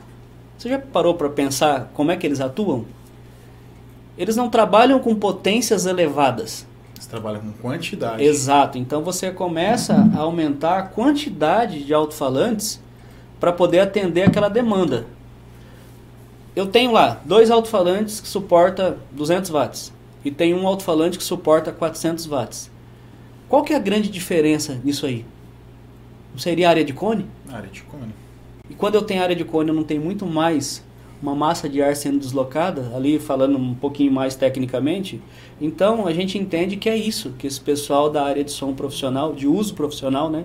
Você já parou para pensar como é que eles atuam? Eles não trabalham com potências elevadas.
Você trabalha com quantidade.
Exato. Então você começa a aumentar a quantidade de alto-falantes para poder atender aquela demanda. Eu tenho lá dois alto-falantes que suporta 200 watts e tem um alto-falante que suporta 400 watts. Qual que é a grande diferença nisso aí? Não seria área de cone?
Área de cone.
E quando eu tenho área de cone, eu não tenho muito mais uma massa de ar sendo deslocada, ali falando um pouquinho mais tecnicamente. Então a gente entende que é isso, que esse pessoal da área de som profissional, de uso profissional, né?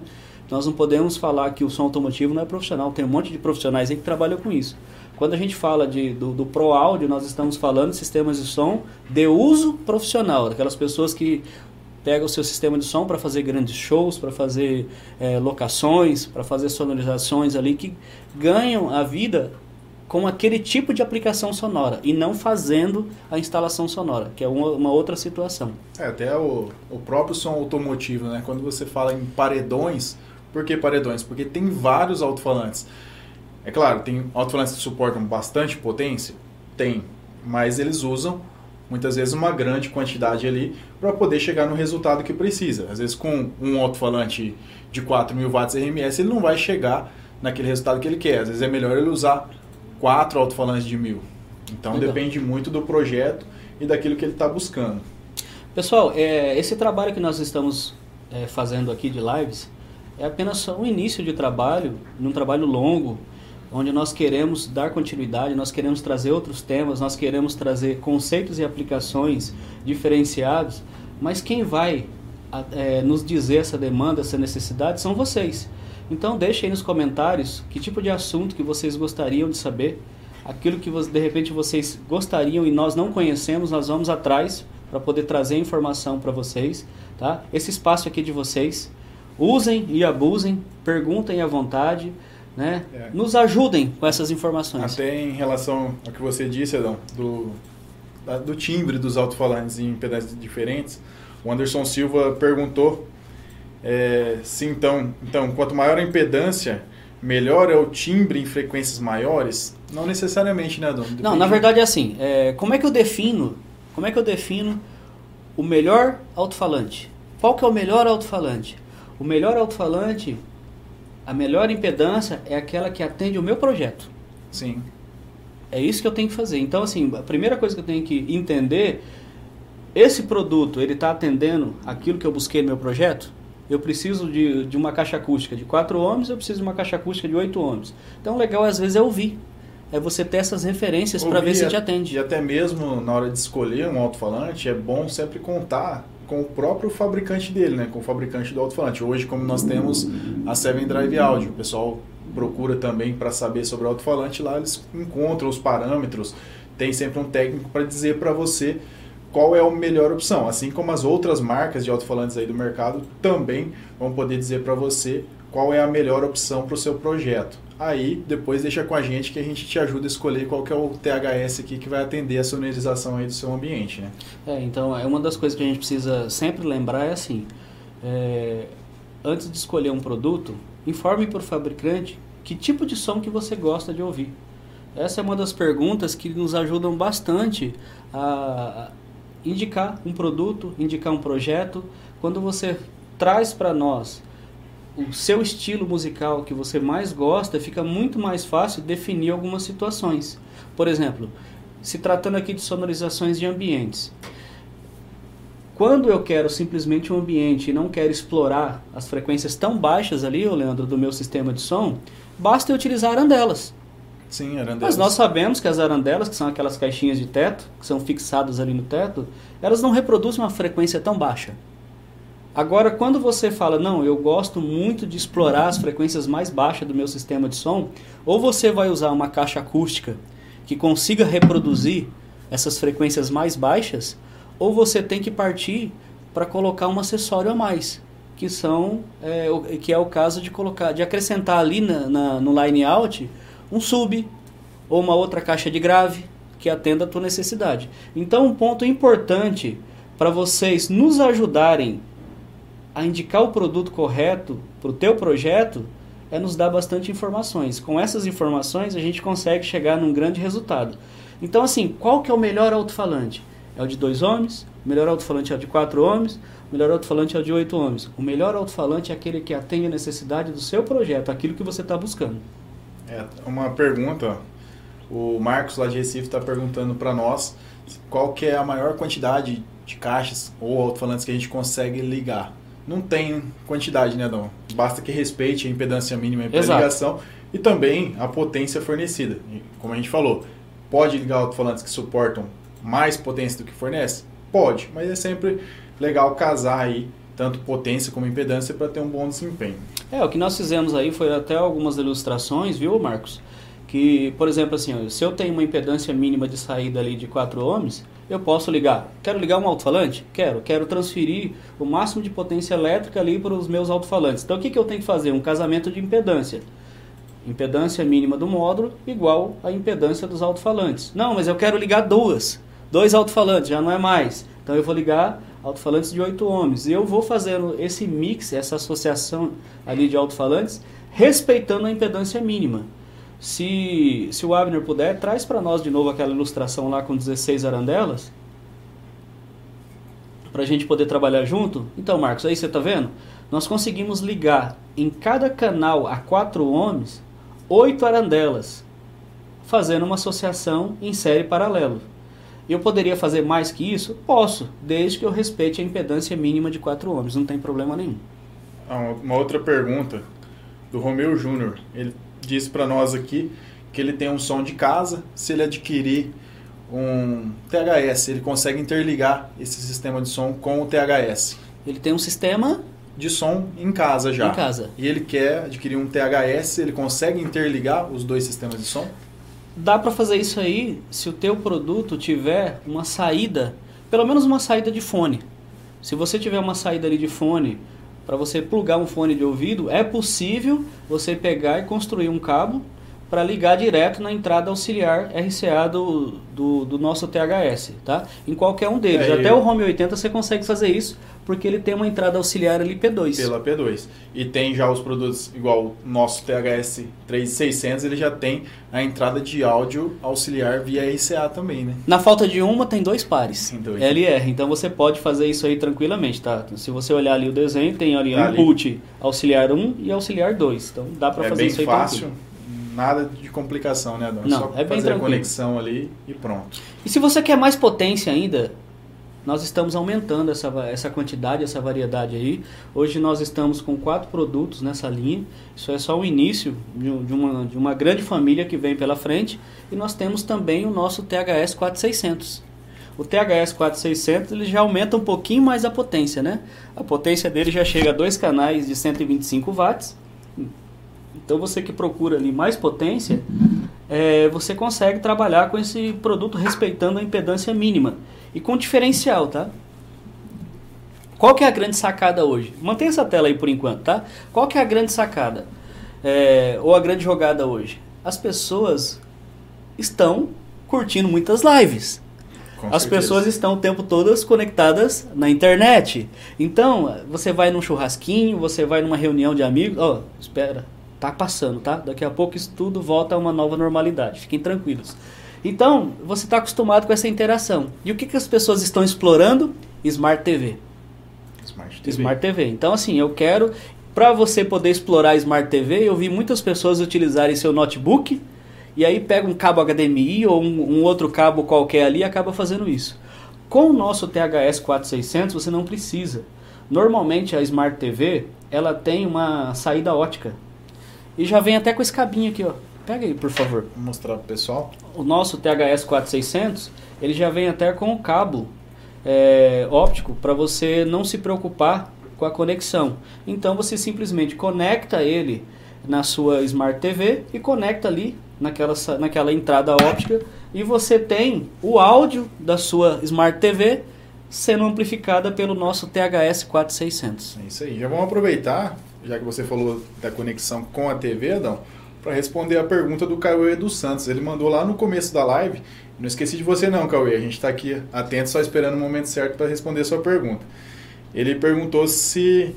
Nós não podemos falar que o som automotivo não é profissional, tem um monte de profissionais aí que trabalham com isso. Quando a gente fala de, do, do Pro Áudio, nós estamos falando de sistemas de som de uso profissional, daquelas pessoas que pegam o seu sistema de som para fazer grandes shows, para fazer é, locações, para fazer sonorizações ali, que ganham a vida com aquele tipo de aplicação sonora e não fazendo a instalação sonora, que é uma, uma outra situação.
É, até o, o próprio som automotivo, né? Quando você fala em paredões, por que paredões? Porque tem vários alto-falantes. É claro, tem alto-falantes que suportam bastante potência? Tem, mas eles usam muitas vezes uma grande quantidade ali para poder chegar no resultado que precisa. Às vezes com um alto-falante de 4.000 watts RMS ele não vai chegar naquele resultado que ele quer. Às vezes é melhor ele usar quatro alto-falantes de 1.000. Então Legal. depende muito do projeto e daquilo que ele está buscando.
Pessoal, é, esse trabalho que nós estamos é, fazendo aqui de lives é apenas um início de trabalho, num trabalho longo, onde nós queremos dar continuidade, nós queremos trazer outros temas, nós queremos trazer conceitos e aplicações diferenciados, mas quem vai é, nos dizer essa demanda, essa necessidade são vocês. Então deixe aí nos comentários que tipo de assunto que vocês gostariam de saber, aquilo que de repente vocês gostariam e nós não conhecemos, nós vamos atrás para poder trazer informação para vocês, tá? Esse espaço aqui de vocês, usem e abusem, perguntem à vontade, né? É. Nos ajudem com essas informações.
Até em relação ao que você disse, Adão, do, do timbre dos alto-falantes em pedaços diferentes, o Anderson Silva perguntou é, se então, então, quanto maior a impedância, melhor é o timbre em frequências maiores? Não necessariamente, né?
Depende. Não, na verdade é assim. É, como é que eu defino? Como é que eu defino o melhor alto-falante? Qual que é o melhor alto-falante? O melhor alto-falante a melhor impedância é aquela que atende o meu projeto.
Sim.
É isso que eu tenho que fazer. Então, assim, a primeira coisa que eu tenho que entender, esse produto, ele está atendendo aquilo que eu busquei no meu projeto? Eu preciso de, de uma caixa acústica de 4 ohms, eu preciso de uma caixa acústica de 8 ohms. Então, legal às vezes é ouvir. É você ter essas referências para ver se te atende.
E até mesmo na hora de escolher um alto-falante, é bom sempre contar com o próprio fabricante dele, né? com o fabricante do alto-falante. Hoje, como nós temos a Seven Drive Audio, o pessoal procura também para saber sobre o alto-falante, lá eles encontram os parâmetros, tem sempre um técnico para dizer para você qual é a melhor opção. Assim como as outras marcas de alto-falantes aí do mercado também vão poder dizer para você qual é a melhor opção para o seu projeto. Aí depois deixa com a gente que a gente te ajuda a escolher qual que é o THS aqui que vai atender a sonorização aí do seu ambiente, né?
É, então é uma das coisas que a gente precisa sempre lembrar é assim, é, antes de escolher um produto, informe para o fabricante que tipo de som que você gosta de ouvir. Essa é uma das perguntas que nos ajudam bastante a indicar um produto, indicar um projeto. Quando você traz para nós o seu estilo musical que você mais gosta, fica muito mais fácil definir algumas situações. Por exemplo, se tratando aqui de sonorizações de ambientes. Quando eu quero simplesmente um ambiente e não quero explorar as frequências tão baixas ali, Leandro, do meu sistema de som, basta eu utilizar arandelas.
Sim, arandelas.
Mas nós sabemos que as arandelas, que são aquelas caixinhas de teto, que são fixadas ali no teto, elas não reproduzem uma frequência tão baixa. Agora, quando você fala, não, eu gosto muito de explorar as frequências mais baixas do meu sistema de som, ou você vai usar uma caixa acústica que consiga reproduzir essas frequências mais baixas, ou você tem que partir para colocar um acessório a mais, que são é, que é o caso de colocar, de acrescentar ali na, na, no line out um sub ou uma outra caixa de grave que atenda a tua necessidade. Então, um ponto importante para vocês nos ajudarem a indicar o produto correto para o teu projeto é nos dar bastante informações. Com essas informações a gente consegue chegar num grande resultado. Então assim, qual que é o melhor alto-falante? É o de 2 ohms, o melhor alto-falante é o de 4 ohms, o melhor alto-falante é o de 8 ohms. O melhor alto-falante é aquele que atende a necessidade do seu projeto, aquilo que você está buscando.
É, uma pergunta, o Marcos lá de Recife está perguntando para nós qual que é a maior quantidade de caixas ou alto-falantes que a gente consegue ligar não tem quantidade, né, Dom? Basta que respeite a impedância mínima para ligação e também a potência fornecida. Como a gente falou, Pode ligar alto-falantes que suportam mais potência do que fornece? Pode, mas é sempre legal casar aí tanto potência como impedância para ter um bom desempenho.
É, o que nós fizemos aí foi até algumas ilustrações, viu, Marcos? Que, por exemplo, assim, se eu tenho uma impedância mínima de saída ali de 4 ohms, eu posso ligar. Quero ligar um alto-falante? Quero. Quero transferir o máximo de potência elétrica ali para os meus alto-falantes. Então, o que, que eu tenho que fazer? Um casamento de impedância. Impedância mínima do módulo igual à impedância dos alto-falantes. Não, mas eu quero ligar duas. Dois alto-falantes, já não é mais. Então, eu vou ligar alto-falantes de 8 ohms. E eu vou fazendo esse mix, essa associação ali de alto-falantes, respeitando a impedância mínima. Se, se o Abner puder, traz para nós de novo aquela ilustração lá com 16 arandelas, para a gente poder trabalhar junto. Então, Marcos, aí você está vendo? Nós conseguimos ligar em cada canal a 4 ohms, 8 arandelas, fazendo uma associação em série paralelo. Eu poderia fazer mais que isso? Posso, desde que eu respeite a impedância mínima de 4 ohms, não tem problema nenhum.
Ah, uma outra pergunta do Romeu Júnior. Ele disse para nós aqui que ele tem um som de casa, se ele adquirir um THS, ele consegue interligar esse sistema de som com o THS.
Ele tem um sistema
de som em casa já.
Em casa.
E ele quer adquirir um THS, ele consegue interligar os dois sistemas de som?
Dá para fazer isso aí se o teu produto tiver uma saída, pelo menos uma saída de fone. Se você tiver uma saída ali de fone para você plugar um fone de ouvido, é possível você pegar e construir um cabo para ligar direto na entrada auxiliar RCA do, do, do, nosso THS, tá? Em qualquer um deles. É, Até eu... o Home 80 você consegue fazer isso, porque ele tem uma entrada auxiliar ali P2.
Pela P2. E tem já os produtos, igual o nosso THS 3600, ele já tem a entrada de áudio auxiliar via RCA também, né?
Na falta de uma, tem dois pares.
Tem dois.
LR. Então você pode fazer isso aí tranquilamente, tá? Se você olhar ali o desenho, tem ali tá input ali. auxiliar 1 e auxiliar 2. Então dá para
é
fazer isso aí
fácil. Tranquilo nada de complicação, né, Adão?
Não,
Só
é bem
fazer
tranquilo.
a conexão ali e pronto.
E se você quer mais potência ainda, nós estamos aumentando essa, essa quantidade, essa variedade aí. Hoje nós estamos com quatro produtos nessa linha. Isso é só o início de, de, uma, de uma grande família que vem pela frente. E nós temos também o nosso THS 4600. O THS 4600 ele já aumenta um pouquinho mais a potência, né? A potência dele já chega a dois canais de 125 watts então você que procura ali mais potência, é, você consegue trabalhar com esse produto respeitando a impedância mínima e com diferencial, tá? Qual que é a grande sacada hoje? Mantenha essa tela aí por enquanto, tá? Qual que é a grande sacada? É, ou a grande jogada hoje? As pessoas estão curtindo muitas lives.
Com
As
certeza.
pessoas estão o tempo todo conectadas na internet. Então, você vai num churrasquinho, você vai numa reunião de amigos. Ó, oh, espera, Tá passando, tá? Daqui a pouco isso tudo volta a uma nova normalidade. Fiquem tranquilos. Então, você está acostumado com essa interação. E o que, que as pessoas estão explorando? Smart TV.
Smart TV.
Smart TV. Então, assim, eu quero. Para você poder explorar Smart TV, eu vi muitas pessoas utilizarem seu notebook e aí pega um cabo HDMI ou um, um outro cabo qualquer ali e acaba fazendo isso. Com o nosso THS 4600, você não precisa. Normalmente a Smart TV ela tem uma saída ótica e já vem até com esse cabinho aqui, ó. Pega aí, por favor.
Vou mostrar pro pessoal.
O nosso THS 4600, ele já vem até com o cabo é, óptico para você não se preocupar com a conexão. Então você simplesmente conecta ele na sua Smart TV e conecta ali naquela, naquela entrada óptica e você tem o áudio da sua Smart TV sendo amplificada pelo nosso THS 4600.
É isso aí. Já vamos aproveitar já que você falou da conexão com a TV, Adão, para responder a pergunta do Cauê dos Santos. Ele mandou lá no começo da live. Não esqueci de você não, Cauê. A gente está aqui atento, só esperando o momento certo para responder a sua pergunta. Ele perguntou se,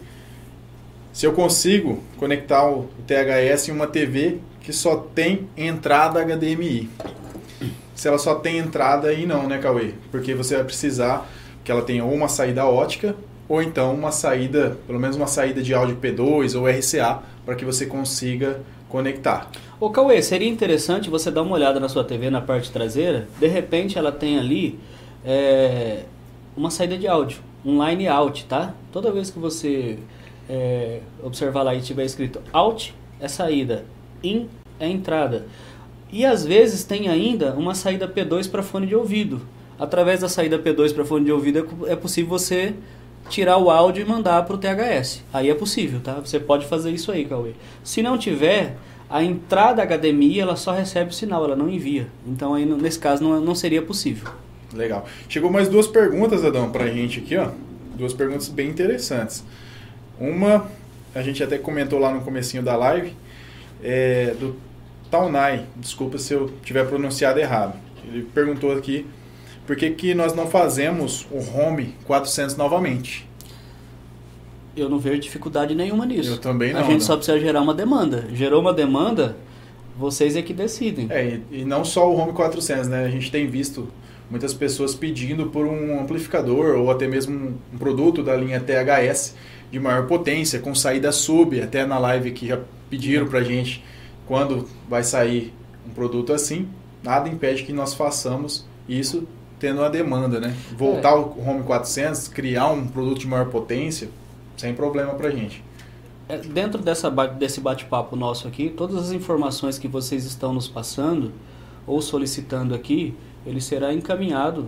se eu consigo conectar o THS em uma TV que só tem entrada HDMI. Se ela só tem entrada aí não, né, Cauê? Porque você vai precisar que ela tenha ou uma saída ótica ou então uma saída, pelo menos uma saída de áudio P2 ou RCA, para que você consiga conectar.
Ô Cauê, seria interessante você dar uma olhada na sua TV na parte traseira, de repente ela tem ali é, uma saída de áudio, um line out, tá? Toda vez que você é, observar lá e tiver escrito out, é saída, in é entrada. E às vezes tem ainda uma saída P2 para fone de ouvido. Através da saída P2 para fone de ouvido é possível você tirar o áudio e mandar para o THS. Aí é possível, tá? Você pode fazer isso aí, Cauê. Se não tiver, a entrada HDMI ela só recebe o sinal, ela não envia. Então aí nesse caso não, não seria possível.
Legal. Chegou mais duas perguntas, Adão, para a gente aqui, ó. Duas perguntas bem interessantes. Uma, a gente até comentou lá no comecinho da live, é, do Taunai. Desculpa se eu tiver pronunciado errado. Ele perguntou aqui por que, que nós não fazemos o Home 400 novamente.
Eu não vejo dificuldade nenhuma nisso.
Eu também não.
A gente
não.
só precisa gerar uma demanda. Gerou uma demanda, vocês é que decidem.
É, e, e não só o Home 400, né? A gente tem visto muitas pessoas pedindo por um amplificador ou até mesmo um produto da linha THS de maior potência, com saída sub, até na live que já pediram pra gente quando vai sair um produto assim, nada impede que nós façamos isso tendo uma demanda, né? Voltar é. o Home 400, criar um produto de maior potência, sem problema pra gente.
É, dentro dessa, desse bate-papo nosso aqui, todas as informações que vocês estão nos passando ou solicitando aqui, ele será encaminhado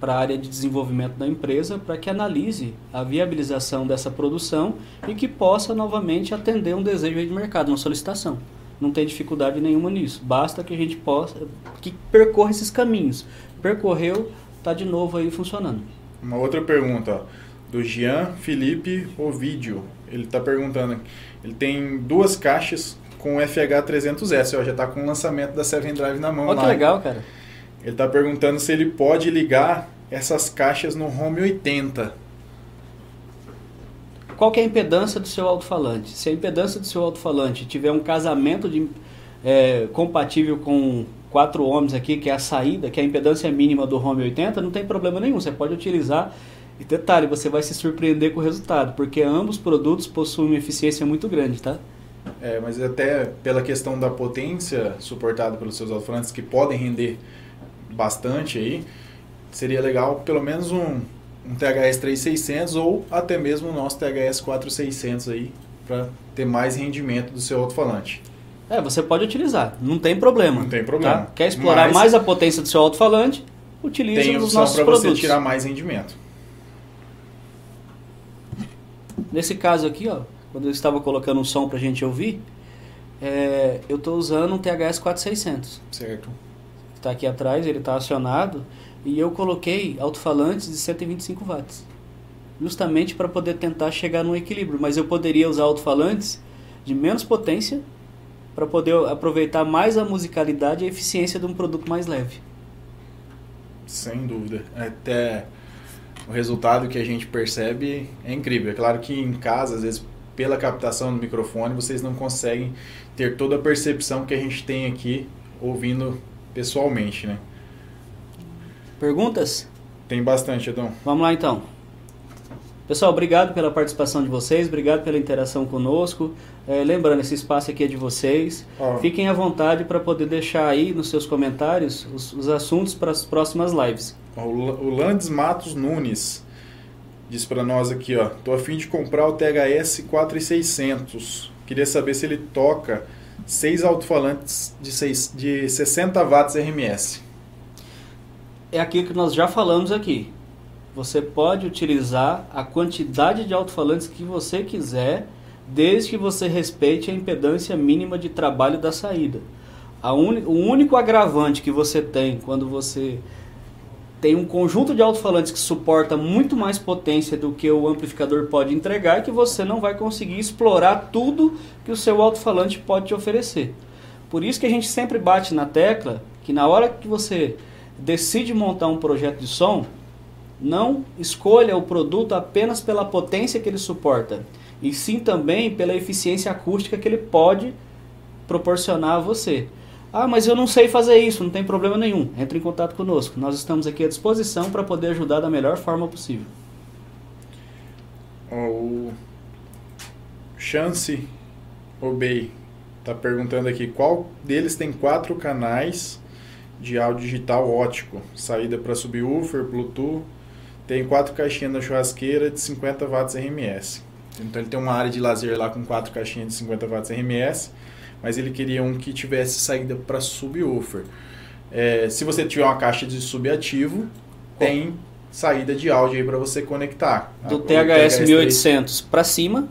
para a área de desenvolvimento da empresa para que analise a viabilização dessa produção e que possa novamente atender um desejo de mercado, uma solicitação. Não tem dificuldade nenhuma nisso. Basta que a gente possa que percorra esses caminhos. Percorreu, está de novo aí funcionando.
Uma outra pergunta, do Jean Felipe Ovidio. Ele está perguntando, ele tem duas caixas com FH300S, ó, já está com o lançamento da Seven Drive na mão.
Olha que legal, cara.
Ele está perguntando se ele pode ligar essas caixas no Home 80.
Qual é a impedância do seu alto-falante? Se a impedância do seu alto-falante tiver um casamento de, é, compatível com 4 ohms aqui, que é a saída, que é a impedância mínima do Home 80, não tem problema nenhum. Você pode utilizar. E detalhe, você vai se surpreender com o resultado, porque ambos produtos possuem uma eficiência muito grande, tá?
É, mas até pela questão da potência suportada pelos seus alto-falantes, que podem render bastante aí, seria legal pelo menos um, um THS 3600 ou até mesmo o nosso THS 4600 aí, para ter mais rendimento do seu alto-falante.
É, você pode utilizar, não tem problema.
Não tem problema.
Tá? Quer explorar Mas mais a potência do seu alto-falante? Utilize
tem
os nossos
para
produtos.
você tirar mais rendimento.
Nesse caso aqui, ó, quando eu estava colocando um som para a gente ouvir, é, eu estou usando um THS 4600.
Certo.
Está aqui atrás, ele está acionado e eu coloquei alto-falantes de 125 watts, justamente para poder tentar chegar no equilíbrio. Mas eu poderia usar alto-falantes de menos potência para poder aproveitar mais a musicalidade e a eficiência de um produto mais leve.
Sem dúvida. Até o resultado que a gente percebe é incrível. É claro que em casa, às vezes, pela captação do microfone, vocês não conseguem ter toda a percepção que a gente tem aqui ouvindo pessoalmente, né?
Perguntas?
Tem bastante, Edão.
Vamos lá então. Pessoal, obrigado pela participação de vocês, obrigado pela interação conosco. É, lembrando, esse espaço aqui é de vocês.
Ó.
Fiquem à vontade para poder deixar aí nos seus comentários os, os assuntos para as próximas lives.
O Landes Matos Nunes diz para nós aqui, ó, tô a fim de comprar o THS 4600. Queria saber se ele toca seis alto-falantes de, seis- de 60 watts RMS.
É aquilo que nós já falamos aqui. Você pode utilizar a quantidade de alto-falantes que você quiser, desde que você respeite a impedância mínima de trabalho da saída. A uni- o único agravante que você tem quando você tem um conjunto de alto-falantes que suporta muito mais potência do que o amplificador pode entregar é que você não vai conseguir explorar tudo que o seu alto-falante pode te oferecer. Por isso que a gente sempre bate na tecla que na hora que você decide montar um projeto de som, não escolha o produto apenas pela potência que ele suporta, e sim também pela eficiência acústica que ele pode proporcionar a você. Ah, mas eu não sei fazer isso, não tem problema nenhum. Entre em contato conosco. Nós estamos aqui à disposição para poder ajudar da melhor forma possível.
O Chance Obey tá perguntando aqui qual deles tem quatro canais de áudio digital ótico, saída para subwoofer, Bluetooth, tem quatro caixinhas na churrasqueira de 50 watts RMS. Então ele tem uma área de lazer lá com quatro caixinhas de 50 watts RMS, mas ele queria um que tivesse saída para subwoofer. É, se você tiver uma caixa de subativo, tem saída de áudio aí para você conectar.
Do THS, THS 1800 para cima,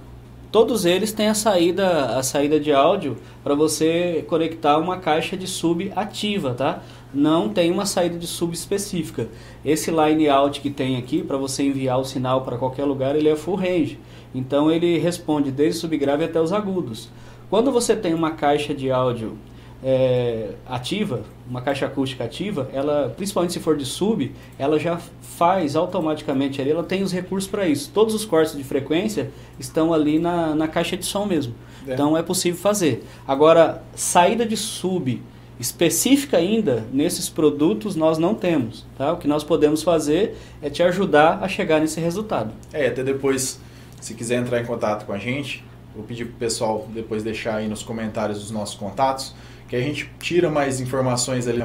todos eles têm a saída, a saída de áudio para você conectar uma caixa de sub ativa, tá? Não tem uma saída de sub específica. Esse line out que tem aqui para você enviar o sinal para qualquer lugar, ele é full range. Então ele responde desde subgrave até os agudos. Quando você tem uma caixa de áudio é, ativa, uma caixa acústica ativa, ela, principalmente se for de sub, ela já faz automaticamente ali, ela tem os recursos para isso. Todos os cortes de frequência estão ali na, na caixa de som mesmo. É. Então é possível fazer. Agora, saída de sub específica ainda nesses produtos nós não temos. Tá? O que nós podemos fazer é te ajudar a chegar nesse resultado.
É, até depois, se quiser entrar em contato com a gente, vou pedir para o pessoal depois deixar aí nos comentários os nossos contatos que a gente tira mais informações ali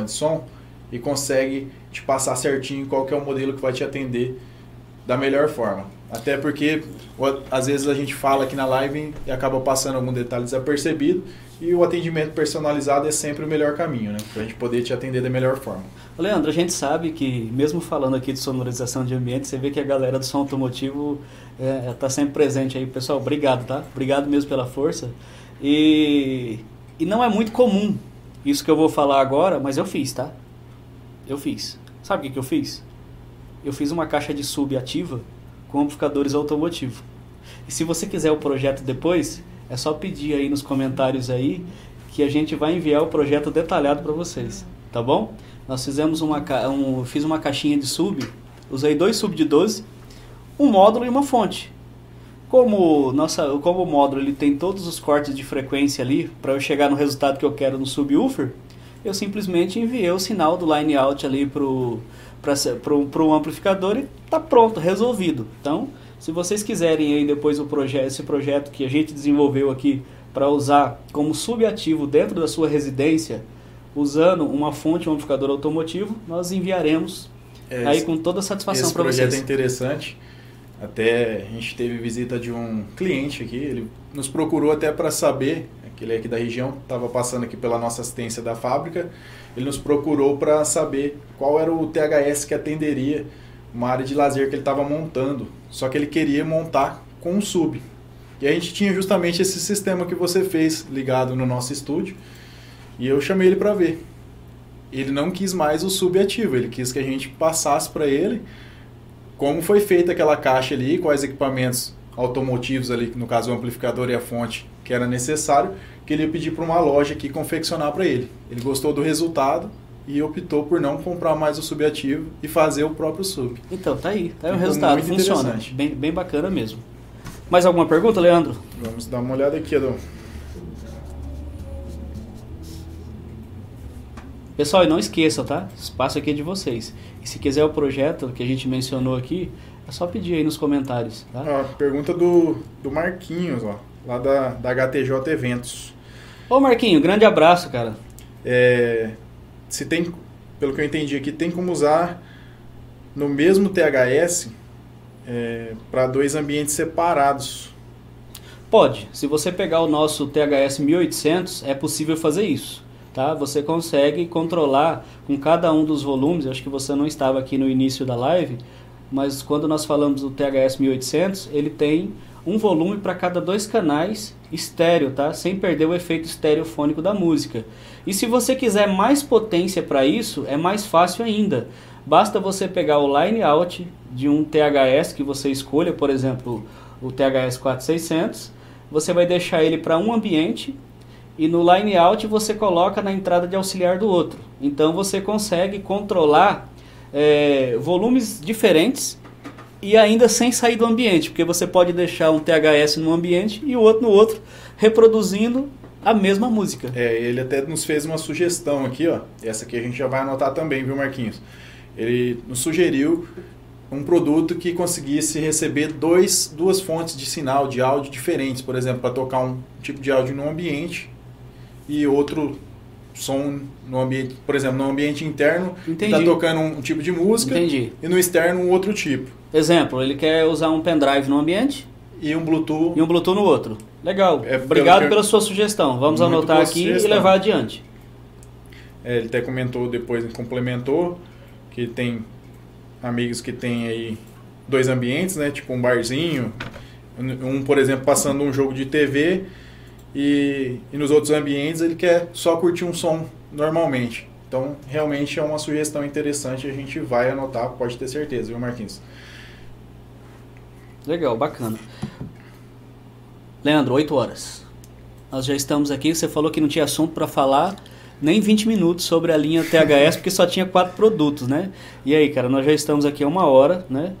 de som e consegue te passar certinho qual que é o modelo que vai te atender da melhor forma. Até porque às vezes a gente fala aqui na live e acaba passando algum detalhe desapercebido e o atendimento personalizado é sempre o melhor caminho, né? Para a gente poder te atender da melhor forma.
Leandro, a gente sabe que mesmo falando aqui de sonorização de ambiente, você vê que a galera do som automotivo está é, tá sempre presente aí. Pessoal, obrigado, tá? Obrigado mesmo pela força. E e não é muito comum isso que eu vou falar agora, mas eu fiz, tá? Eu fiz. Sabe o que, que eu fiz? Eu fiz uma caixa de sub ativa com amplificadores automotivos. E se você quiser o projeto depois, é só pedir aí nos comentários aí que a gente vai enviar o projeto detalhado para vocês, tá bom? Nós fizemos uma um, fiz uma caixinha de sub, usei dois sub de 12, um módulo e uma fonte. Como, nossa, como o módulo ele tem todos os cortes de frequência ali, para eu chegar no resultado que eu quero no subwoofer, eu simplesmente enviei o sinal do line out ali para o amplificador e está pronto, resolvido. Então, se vocês quiserem aí depois o projeto, esse projeto que a gente desenvolveu aqui para usar como subativo dentro da sua residência, usando uma fonte, um amplificador automotivo, nós enviaremos é, aí com toda a satisfação para vocês. Esse
projeto é interessante até a gente teve visita de um cliente aqui, ele nos procurou até para saber, que ele é aqui da região, estava passando aqui pela nossa assistência da fábrica, ele nos procurou para saber qual era o THS que atenderia uma área de lazer que ele estava montando. Só que ele queria montar com um sub. E a gente tinha justamente esse sistema que você fez ligado no nosso estúdio. E eu chamei ele para ver. Ele não quis mais o sub ativo, ele quis que a gente passasse para ele como foi feita aquela caixa ali, quais equipamentos automotivos ali, no caso o amplificador e a fonte, que era necessário, que ele ia pedir para uma loja aqui confeccionar para ele. Ele gostou do resultado e optou por não comprar mais o subativo e fazer o próprio sub.
Então, tá aí, tá aí o resultado, funciona. Bem, bem bacana mesmo. Mais alguma pergunta, Leandro?
Vamos dar uma olhada aqui, Adão.
Pessoal, e não esqueçam, tá? Espaço aqui é de vocês. E se quiser o projeto que a gente mencionou aqui, é só pedir aí nos comentários, tá?
Ó, pergunta do, do Marquinhos, ó, lá da, da HTJ Eventos.
Ô Marquinho, grande abraço, cara.
É, se tem, pelo que eu entendi aqui, tem como usar no mesmo THS é, para dois ambientes separados.
Pode. Se você pegar o nosso THS 1800, é possível fazer isso tá? Você consegue controlar com cada um dos volumes. Acho que você não estava aqui no início da live, mas quando nós falamos do THS 1800, ele tem um volume para cada dois canais estéreo, tá? Sem perder o efeito estereofônico da música. E se você quiser mais potência para isso, é mais fácil ainda. Basta você pegar o line out de um THS que você escolha, por exemplo, o THS 4600, você vai deixar ele para um ambiente e no line out você coloca na entrada de auxiliar do outro. Então você consegue controlar é, volumes diferentes e ainda sem sair do ambiente, porque você pode deixar um THS no ambiente e o outro no outro, reproduzindo a mesma música.
É, ele até nos fez uma sugestão aqui, ó. Essa aqui a gente já vai anotar também, viu, Marquinhos? Ele nos sugeriu um produto que conseguisse receber dois, duas fontes de sinal de áudio diferentes, por exemplo, para tocar um tipo de áudio num ambiente e outro som no ambiente, por exemplo, no ambiente interno, está tocando um, tipo de música
Entendi.
e no externo um outro tipo.
Exemplo, ele quer usar um pendrive no ambiente
e um Bluetooth
e um Bluetooth no outro. Legal.
É,
Obrigado
que
pela sua sugestão. Vamos
Muito
anotar aqui
sugestão.
e levar adiante.
É, ele até comentou depois, complementou, que tem amigos que tem aí dois ambientes, né? Tipo um barzinho, um, por exemplo, passando um jogo de TV e, e nos outros ambientes ele quer só curtir um som normalmente. Então, realmente é uma sugestão interessante, a gente vai anotar, pode ter certeza, viu, Marquinhos?
Legal, bacana. Leandro, 8 horas. Nós já estamos aqui. Você falou que não tinha assunto para falar nem 20 minutos sobre a linha THS, porque só tinha quatro produtos, né? E aí, cara, nós já estamos aqui há uma hora, né?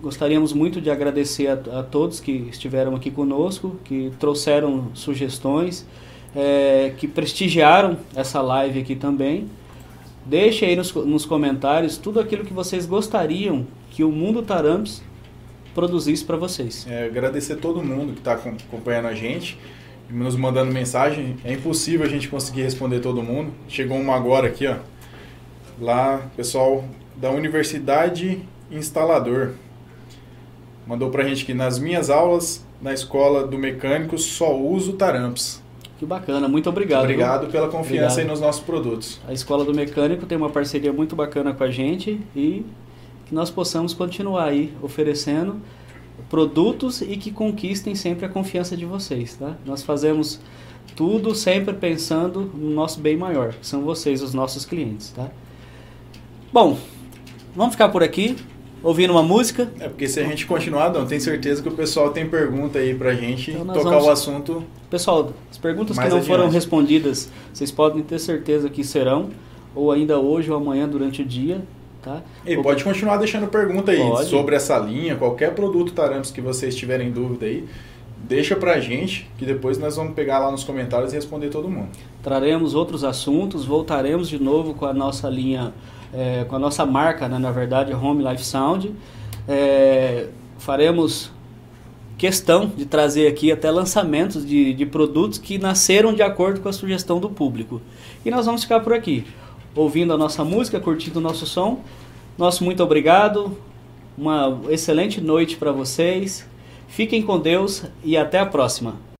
Gostaríamos muito de agradecer a, a todos que estiveram aqui conosco, que trouxeram sugestões, é, que prestigiaram essa live aqui também. Deixe aí nos, nos comentários tudo aquilo que vocês gostariam que o Mundo Taramps produzisse para vocês.
É, agradecer todo mundo que está acompanhando a gente, nos mandando mensagem. É impossível a gente conseguir responder todo mundo. Chegou uma agora aqui, ó. Lá, pessoal da Universidade Instalador. Mandou pra gente que nas minhas aulas na escola do mecânico só uso taramps.
Que bacana, muito obrigado.
Obrigado pela confiança
Obrigado.
aí nos nossos produtos.
A Escola do Mecânico tem uma parceria muito bacana com a gente e que nós possamos continuar aí oferecendo produtos e que conquistem sempre a confiança de vocês, tá? Nós fazemos tudo sempre pensando no nosso bem maior, que são vocês, os nossos clientes, tá? Bom, vamos ficar por aqui, ouvindo uma música.
É porque se a gente continuar, não, tenho certeza que o pessoal tem pergunta aí pra gente
Então
tocar
vamos-
o assunto.
Pessoal, as perguntas que não foram
adiante.
respondidas, vocês podem ter certeza que serão, ou ainda hoje ou amanhã durante o dia, tá?
E pode continuar deixando pergunta aí
Pode.
sobre essa linha, qualquer produto Taramps que vocês tiverem dúvida aí, deixa pra gente, que depois nós vamos pegar lá nos comentários e responder todo mundo.
Traremos outros assuntos, voltaremos de novo com a nossa linha, eh, com a nossa marca, né, na verdade, Home Life Sound. Eh, faremos questão de trazer aqui até lançamentos de, de produtos que nasceram de acordo com a sugestão do público. E nós vamos ficar por aqui, ouvindo a nossa música, curtindo o nosso som. Nosso muito obrigado, uma excelente noite para vocês. Fiquem com Deus e até a próxima.